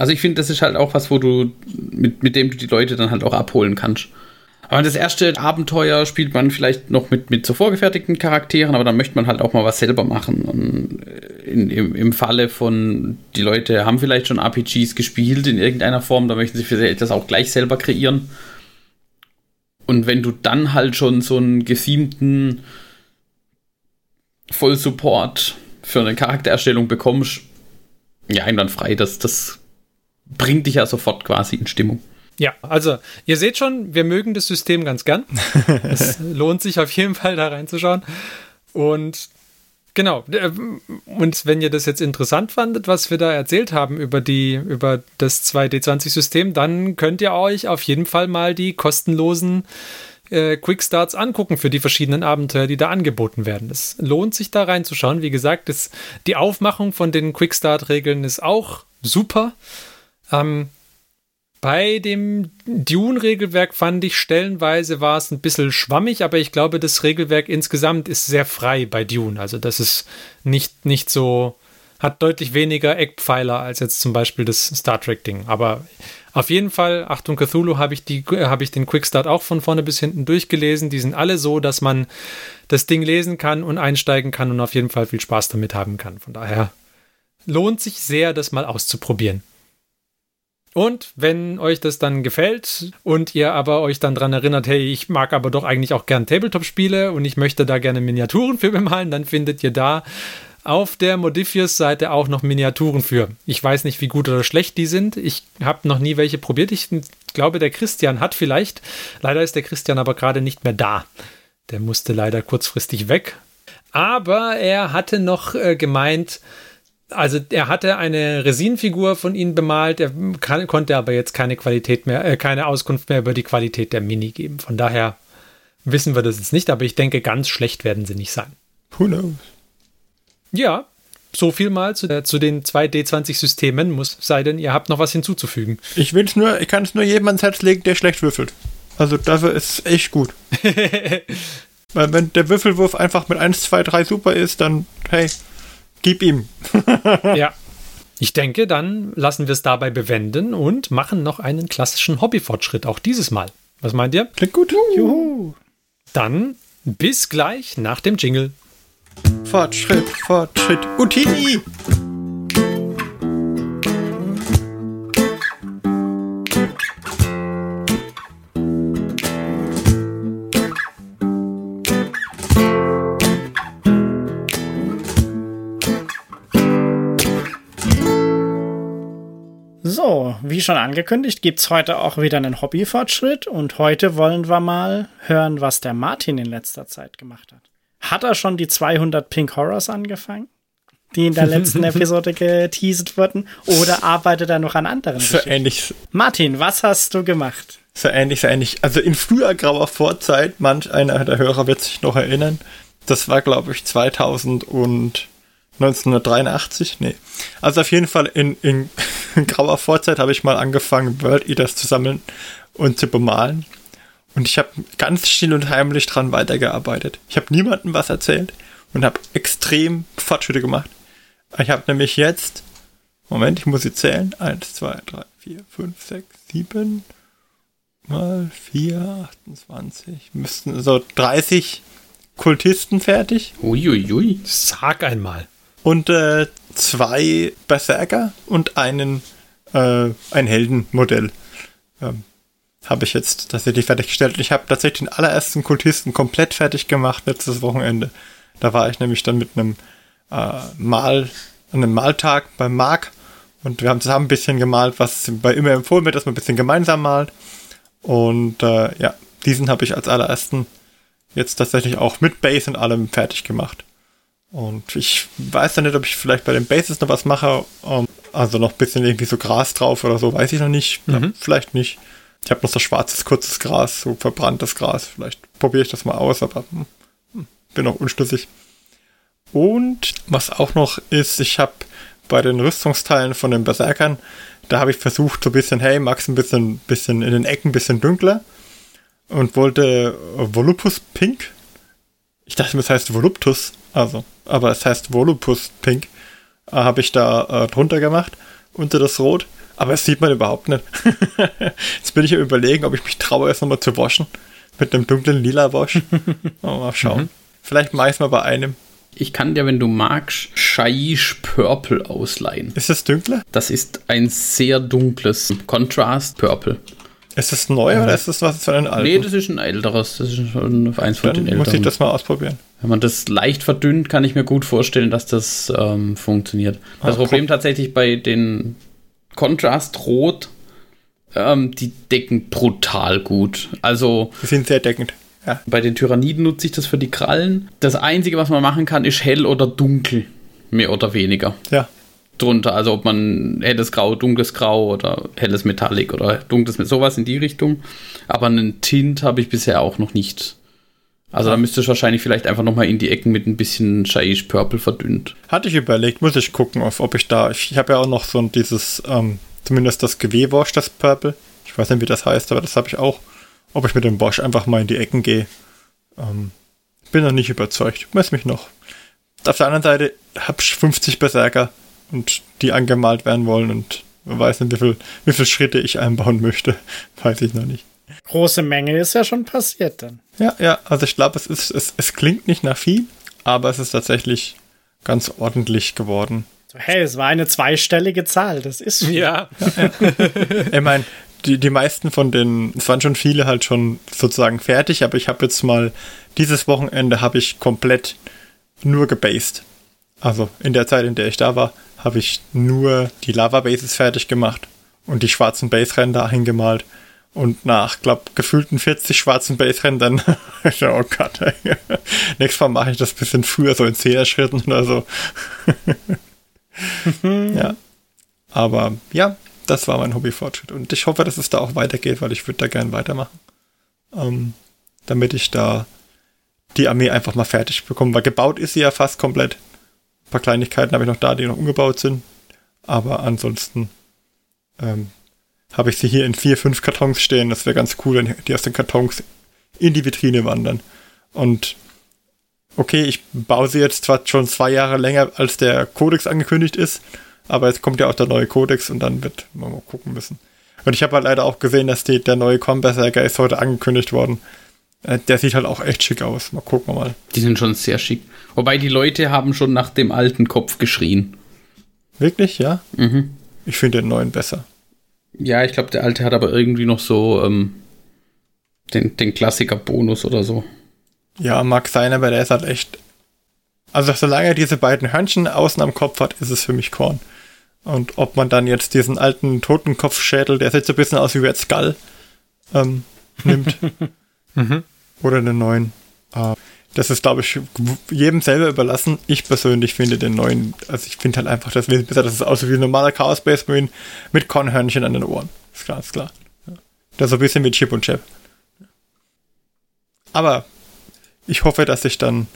Also ich finde, das ist halt auch was, wo du mit, mit dem du die Leute dann halt auch abholen kannst. Aber das erste Abenteuer spielt man vielleicht noch mit, mit so vorgefertigten Charakteren, aber dann möchte man halt auch mal was selber machen. Und in, im, im Falle von, die Leute haben vielleicht schon RPGs gespielt in irgendeiner Form, da möchten sie vielleicht das auch gleich selber kreieren. Und wenn du dann halt schon so einen gethemten Vollsupport für eine Charaktererstellung bekommst, ja, einwandfrei, das, das bringt dich ja sofort quasi in Stimmung. Ja, also ihr seht schon, wir mögen das System ganz gern. es lohnt sich auf jeden Fall da reinzuschauen. Und genau, äh, und wenn ihr das jetzt interessant fandet, was wir da erzählt haben über die über das 2D20-System, dann könnt ihr euch auf jeden Fall mal die kostenlosen äh, Quickstarts angucken für die verschiedenen Abenteuer, die da angeboten werden. Es lohnt sich da reinzuschauen. Wie gesagt, das, die Aufmachung von den Quickstart-Regeln ist auch super. Ähm, bei dem Dune-Regelwerk fand ich stellenweise war es ein bisschen schwammig, aber ich glaube, das Regelwerk insgesamt ist sehr frei bei Dune. Also das ist nicht, nicht so, hat deutlich weniger Eckpfeiler als jetzt zum Beispiel das Star Trek-Ding. Aber auf jeden Fall, Achtung Cthulhu, habe ich, die- habe ich den Quickstart auch von vorne bis hinten durchgelesen. Die sind alle so, dass man das Ding lesen kann und einsteigen kann und auf jeden Fall viel Spaß damit haben kann. Von daher lohnt sich sehr, das mal auszuprobieren. Und wenn euch das dann gefällt und ihr aber euch dann dran erinnert, hey, ich mag aber doch eigentlich auch gern Tabletop-Spiele und ich möchte da gerne Miniaturen für bemalen, dann findet ihr da auf der Modifius-Seite auch noch Miniaturen für. Ich weiß nicht, wie gut oder schlecht die sind. Ich habe noch nie welche probiert. Ich glaube, der Christian hat vielleicht. Leider ist der Christian aber gerade nicht mehr da. Der musste leider kurzfristig weg. Aber er hatte noch äh, gemeint, also er hatte eine Resinfigur von ihnen bemalt, er kann, konnte aber jetzt keine Qualität mehr, äh, keine Auskunft mehr über die Qualität der Mini geben. Von daher wissen wir das jetzt nicht, aber ich denke, ganz schlecht werden sie nicht sein. Who knows? Ja, so viel mal zu, äh, zu den 2D20-Systemen, muss sei denn, ihr habt noch was hinzuzufügen. Ich will's nur, ich kann es nur jedem ans Herz legen, der schlecht würfelt. Also dafür ist es echt gut. Weil wenn der Würfelwurf einfach mit 1, 2, 3 super ist, dann hey, gib ihm. ja. Ich denke, dann lassen wir es dabei bewenden und machen noch einen klassischen Hobbyfortschritt, auch dieses Mal. Was meint ihr? Klingt gut. Juhu. Dann bis gleich nach dem Jingle. Fortschritt, Fortschritt. Utini! Wie schon angekündigt, gibt's heute auch wieder einen Hobbyfortschritt und heute wollen wir mal hören, was der Martin in letzter Zeit gemacht hat. Hat er schon die 200 Pink Horrors angefangen, die in der letzten Episode geteasert wurden, oder arbeitet er noch an anderen? So ähnlich, Martin, was hast du gemacht? so ähnlich, so ähnlich. Also in früher grauer Vorzeit, manch einer der Hörer wird sich noch erinnern, das war glaube ich 2000 und 1983, nee. Also auf jeden Fall in, in grauer Vorzeit habe ich mal angefangen, World Eaters zu sammeln und zu bemalen. Und ich habe ganz still und heimlich dran weitergearbeitet. Ich habe niemandem was erzählt und habe extrem Fortschritte gemacht. Ich habe nämlich jetzt, Moment, ich muss sie zählen. 1, 2, 3, 4, 5, 6, 7 mal 4, 28. Müssten so 30 Kultisten fertig. Uiuiui. Sag einmal. Und äh, zwei Berserker und einen äh, ein Heldenmodell. Ähm, habe ich jetzt tatsächlich fertiggestellt. Ich habe tatsächlich den allerersten Kultisten komplett fertig gemacht letztes Wochenende. Da war ich nämlich dann mit einem äh, Mal, einem Maltag beim Mark und wir haben zusammen ein bisschen gemalt, was bei immer empfohlen wird, dass man ein bisschen gemeinsam malt. Und äh, ja, diesen habe ich als allerersten jetzt tatsächlich auch mit Base und allem fertig gemacht. Und ich weiß dann nicht, ob ich vielleicht bei den Bases noch was mache. Um, ähm, also noch ein bisschen irgendwie so Gras drauf oder so, weiß ich noch nicht. Mhm. Ja, vielleicht nicht. Ich habe noch so schwarzes, kurzes Gras, so verbranntes Gras. Vielleicht probiere ich das mal aus, aber hm, hm, bin noch unschlüssig. Und was auch noch ist, ich habe bei den Rüstungsteilen von den Berserkern, da habe ich versucht, so ein bisschen, hey, Max, ein bisschen, bisschen in den Ecken ein bisschen dunkler und wollte Volupus Pink. Ich dachte, es heißt Voluptus, also, aber es heißt Volupus Pink, äh, habe ich da äh, drunter gemacht, unter das Rot. Aber es sieht man überhaupt nicht. Jetzt bin ich am überlegen, ob ich mich traue, erst nochmal zu waschen. Mit einem dunklen lila Wasch. mal schauen. Mhm. Vielleicht mache ich es mal bei einem. Ich kann dir, wenn du magst, Shaiish Purple ausleihen. Ist das dunkler? Das ist ein sehr dunkles Contrast Purple. Ist das neu oder ist das was für ein altes? Nee, das ist ein älteres. Das ist schon eins von Dann den älteren. muss ich das mal ausprobieren. Wenn man das leicht verdünnt, kann ich mir gut vorstellen, dass das ähm, funktioniert. Das ah, Problem tatsächlich bei den Contrast Rot, ähm, die decken brutal gut. Also. Die sind sehr deckend. Ja. Bei den Tyranniden nutze ich das für die Krallen. Das Einzige, was man machen kann, ist hell oder dunkel. Mehr oder weniger. Ja. Drunter. Also ob man helles Grau, dunkles Grau oder helles Metallic oder dunkles mit sowas in die Richtung. Aber einen Tint habe ich bisher auch noch nicht. Also da müsste ich wahrscheinlich vielleicht einfach nochmal in die Ecken mit ein bisschen Shaiish Purple verdünnt. Hatte ich überlegt, muss ich gucken, auf, ob ich da. Ich, ich habe ja auch noch so dieses, ähm, zumindest das Gewehwash, das Purple. Ich weiß nicht, wie das heißt, aber das habe ich auch ob ich mit dem Bosch einfach mal in die Ecken gehe. Ähm, bin noch nicht überzeugt. Mess mich noch. Auf der anderen Seite habe ich 50 Berserker und die angemalt werden wollen und man weiß nicht, wie viel, wie viele Schritte ich einbauen möchte. Weiß ich noch nicht. Große Menge ist ja schon passiert dann. Ja, ja, also ich glaube, es ist, es, es klingt nicht nach viel, aber es ist tatsächlich ganz ordentlich geworden. Hey, es war eine zweistellige Zahl, das ist viel. Ja. ja, ja. ich meine, die, die meisten von den, es waren schon viele halt schon sozusagen fertig, aber ich habe jetzt mal, dieses Wochenende habe ich komplett nur gebased. Also in der Zeit, in der ich da war, habe ich nur die Lava-Bases fertig gemacht und die schwarzen Base-Ränder hingemalt. Und nach, glaub, gefühlten 40 schwarzen Base-Rändern, oh Gott, ey. nächstes Mal mache ich das ein bisschen früher, so in 10 Schritten oder so. ja. Aber ja, das war mein Hobbyfortschritt. Und ich hoffe, dass es da auch weitergeht, weil ich würde da gern weitermachen. Ähm, damit ich da die Armee einfach mal fertig bekomme. Weil gebaut ist sie ja fast komplett. Ein paar Kleinigkeiten habe ich noch da, die noch umgebaut sind. Aber ansonsten ähm, habe ich sie hier in vier, fünf Kartons stehen. Das wäre ganz cool, wenn die aus den Kartons in die Vitrine wandern. Und okay, ich baue sie jetzt zwar schon zwei Jahre länger, als der Codex angekündigt ist. Aber jetzt kommt ja auch der neue Codex und dann wird man mal gucken müssen. Und ich habe halt leider auch gesehen, dass die, der neue Comberserker ist heute angekündigt worden. Äh, der sieht halt auch echt schick aus. Mal gucken wir mal. Die sind schon sehr schick. Wobei die Leute haben schon nach dem alten Kopf geschrien. Wirklich, ja? Mhm. Ich finde den neuen besser. Ja, ich glaube, der alte hat aber irgendwie noch so ähm, den, den Klassiker-Bonus oder so. Ja, mag sein, aber der ist halt echt. Also, solange er diese beiden Hörnchen außen am Kopf hat, ist es für mich Korn. Und ob man dann jetzt diesen alten Totenkopfschädel, der sieht so ein bisschen aus wie Red Skull, ähm, nimmt. mhm. Oder einen neuen. Äh, das ist, glaube ich, jedem selber überlassen. Ich persönlich finde den neuen, also ich finde halt einfach das wesentlich besser, dass es aussieht wie ein normaler Chaos Space Marine mit Kornhörnchen an den Ohren. Ist ist klar. Das ist so ein bisschen wie Chip und Chap. Aber ich hoffe, dass ich dann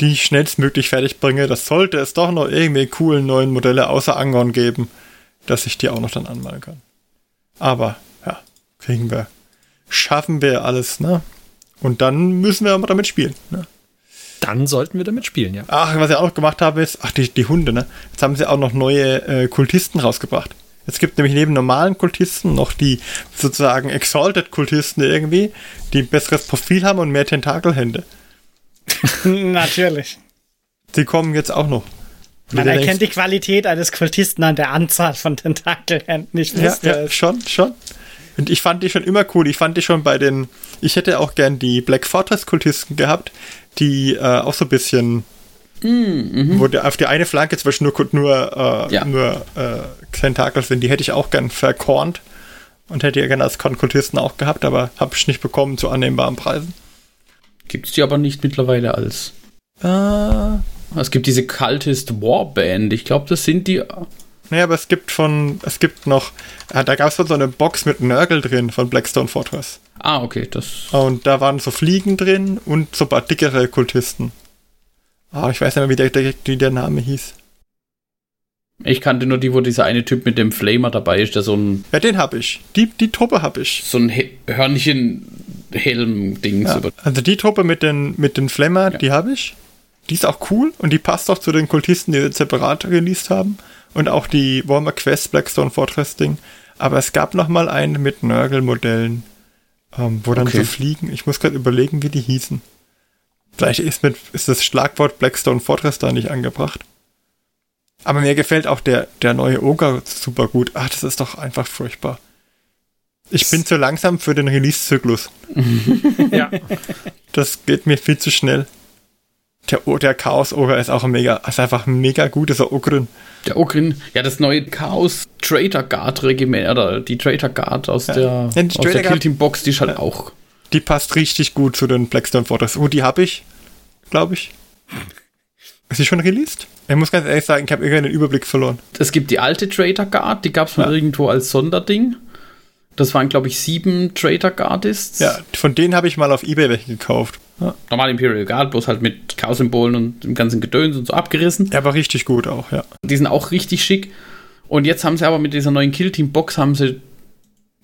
die schnellstmöglich fertig bringe. Das sollte es doch noch irgendwie coolen neuen Modelle außer Angon geben, dass ich die auch noch dann anmalen kann. Aber ja, kriegen wir, schaffen wir alles, ne? Und dann müssen wir aber damit spielen, ne? Dann sollten wir damit spielen, ja. Ach, was ich auch noch gemacht habe, ist, ach, die, die Hunde, ne? Jetzt haben sie auch noch neue äh, Kultisten rausgebracht. Es gibt nämlich neben normalen Kultisten noch die sozusagen Exalted Kultisten irgendwie, die ein besseres Profil haben und mehr Tentakelhände. Natürlich. Die kommen jetzt auch noch. Man erkennt die Qualität eines Kultisten an der Anzahl von Tentakelhänden. Ich wusste ja, ja, es. schon, schon. Und ich fand die schon immer cool. Ich fand die schon bei den. Ich hätte auch gern die Black Fortress-Kultisten gehabt, die äh, auch so ein bisschen. Mhm. Wo der, auf der eine Flanke zwischen nur, nur, äh, Ja. nur äh, Tentakel sind, die hätte ich auch gern verkornt. Und hätte ja gerne als Kultisten auch gehabt, aber habe ich nicht bekommen zu annehmbaren Preisen. Gibt es die aber nicht mittlerweile als. Äh, Es gibt diese Cultist Warband. Ich glaube, das sind die. Naja, aber es gibt von. Es gibt noch. Äh, da gab es so eine Box mit Nurgle drin von Blackstone Fortress. Ah, okay, das. Und da waren so Fliegen drin und so ein paar dickere Kultisten. Ah, ich weiß nicht mehr, wie der, der, wie der Name hieß. Ich kannte nur die, wo dieser eine Typ mit dem Flamer dabei ist, der so ein, Ja, den habe ich. Die, die Truppe habe ich. so ein He Hörnchen-Helm-Dings Ja, also die Truppe mit den, mit den Flammer, Ja. die habe ich. Die ist auch cool und die passt auch zu den Kultisten, die wir separat released haben. Und auch die Warhammer Quest Blackstone Fortress Ding. Aber es gab noch mal einen mit Nurgle-Modellen, ähm, wo dann Okay. so fliegen. Ich muss gerade überlegen, wie die hießen. Vielleicht ist, mit, ist das Schlagwort Blackstone Fortress da nicht angebracht. Aber mir gefällt auch der, der neue Ogre super gut. Ach, das ist doch einfach furchtbar. Ich bin zu langsam für den Release-Zyklus. Ja. Das geht mir viel zu schnell. Der, der Chaos-Ogre ist auch ein mega, ist einfach ein mega guter Ogrin. Der Ogrin, ja, das neue Chaos Traitor Guard Regiment, oder die Traitor Guard aus Ja. der, Ja, die aus der Guard- Kill Team Box, die ist halt auch. Die passt richtig gut zu den Blackstone Fortress. Oh, die habe ich, glaube ich. Ist die schon released? Ich muss ganz ehrlich sagen, ich habe irgendwie den Überblick verloren. Es gibt die alte Traitor Guard, die gab es mal Ja. irgendwo als Sonderding. Das waren, glaube ich, sieben Traitor Guardists. Ja, von denen habe ich mal auf Ebay welche gekauft. Ja, Normal Imperial Guard, bloß halt mit Chaos-Symbolen und dem ganzen Gedöns und so abgerissen. der war richtig gut auch, ja. Die sind auch richtig schick. Und jetzt haben sie aber mit dieser neuen Kill Team Box haben sie,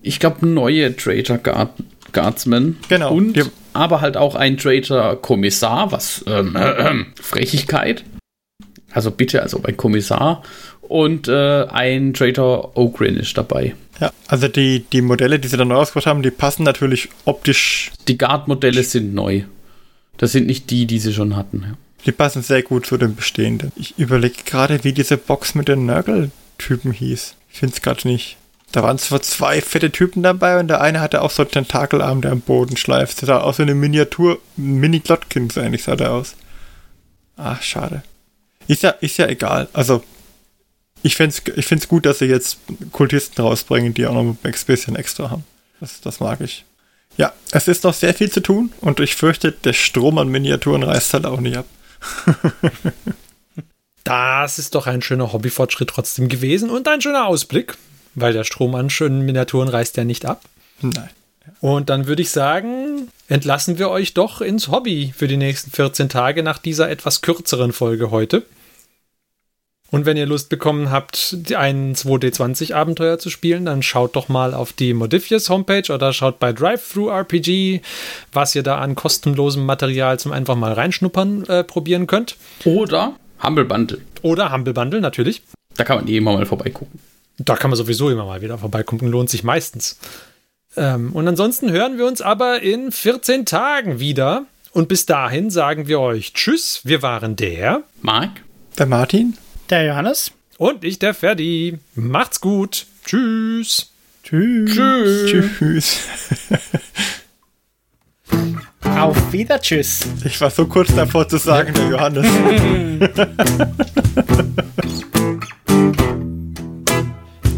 ich glaube, neue Traitor Guard, Guardsmen. Genau. Und Die- aber halt auch ein Traitor Kommissar, was ähm, äh, Frechigkeit. Also bitte, also ein Kommissar. Und äh, ein Traitor Ogrin ist dabei. Ja, also die, die Modelle, die sie dann neu rausgebracht haben, die passen natürlich optisch, Die Guard-Modelle sind neu. Das sind nicht die, die sie schon hatten. ja. die passen sehr gut zu den bestehenden. Ich überlege gerade, wie diese Box mit den Nurgle-Typen hieß. Ich finde es gerade nicht. Da waren zwar zwei fette Typen dabei und der eine hatte auch so einen Tentakelarm, der am Boden schleift. Der sah aus wie eine Miniatur, Mini-Glotkin, so ähnlich sah der aus. Ach, schade. Ist ja, ist ja egal. Also, ich finde es ich find's gut, dass sie jetzt Kultisten rausbringen, die auch noch ein bisschen extra haben. Das, das mag ich. Ja, es ist noch sehr viel zu tun und ich fürchte, der Strom an Miniaturen reißt halt auch nicht ab. Das ist doch ein schöner Hobbyfortschritt trotzdem gewesen und ein schöner Ausblick, weil der Strom an schönen Miniaturen reißt ja nicht ab. Nein. Und dann würde ich sagen, entlassen wir euch doch ins Hobby für die nächsten 14 Tage nach dieser etwas kürzeren Folge heute. Und wenn ihr Lust bekommen habt, ein 2D20-Abenteuer zu spielen, dann schaut doch mal auf die Modifius Homepage oder schaut bei Drive-Thru-RPG, was ihr da an kostenlosem Material zum einfach mal reinschnuppern äh, probieren könnt. Oder Humble Bundle. Oder Humble Bundle natürlich. Da kann man eh immer mal vorbeigucken. Da kann man sowieso immer mal wieder vorbeikommen, lohnt sich meistens. Ähm, und ansonsten hören wir uns aber in 14 Tagen wieder. Und bis dahin sagen wir euch Tschüss, wir waren der Marc? Der Martin? Der Johannes? und ich der Ferdi. Macht's gut. Tschüss. Tschüss. Tschüss. Tschüss. Auf wieder, tschüss. Ich war so kurz davor zu sagen, der Johannes.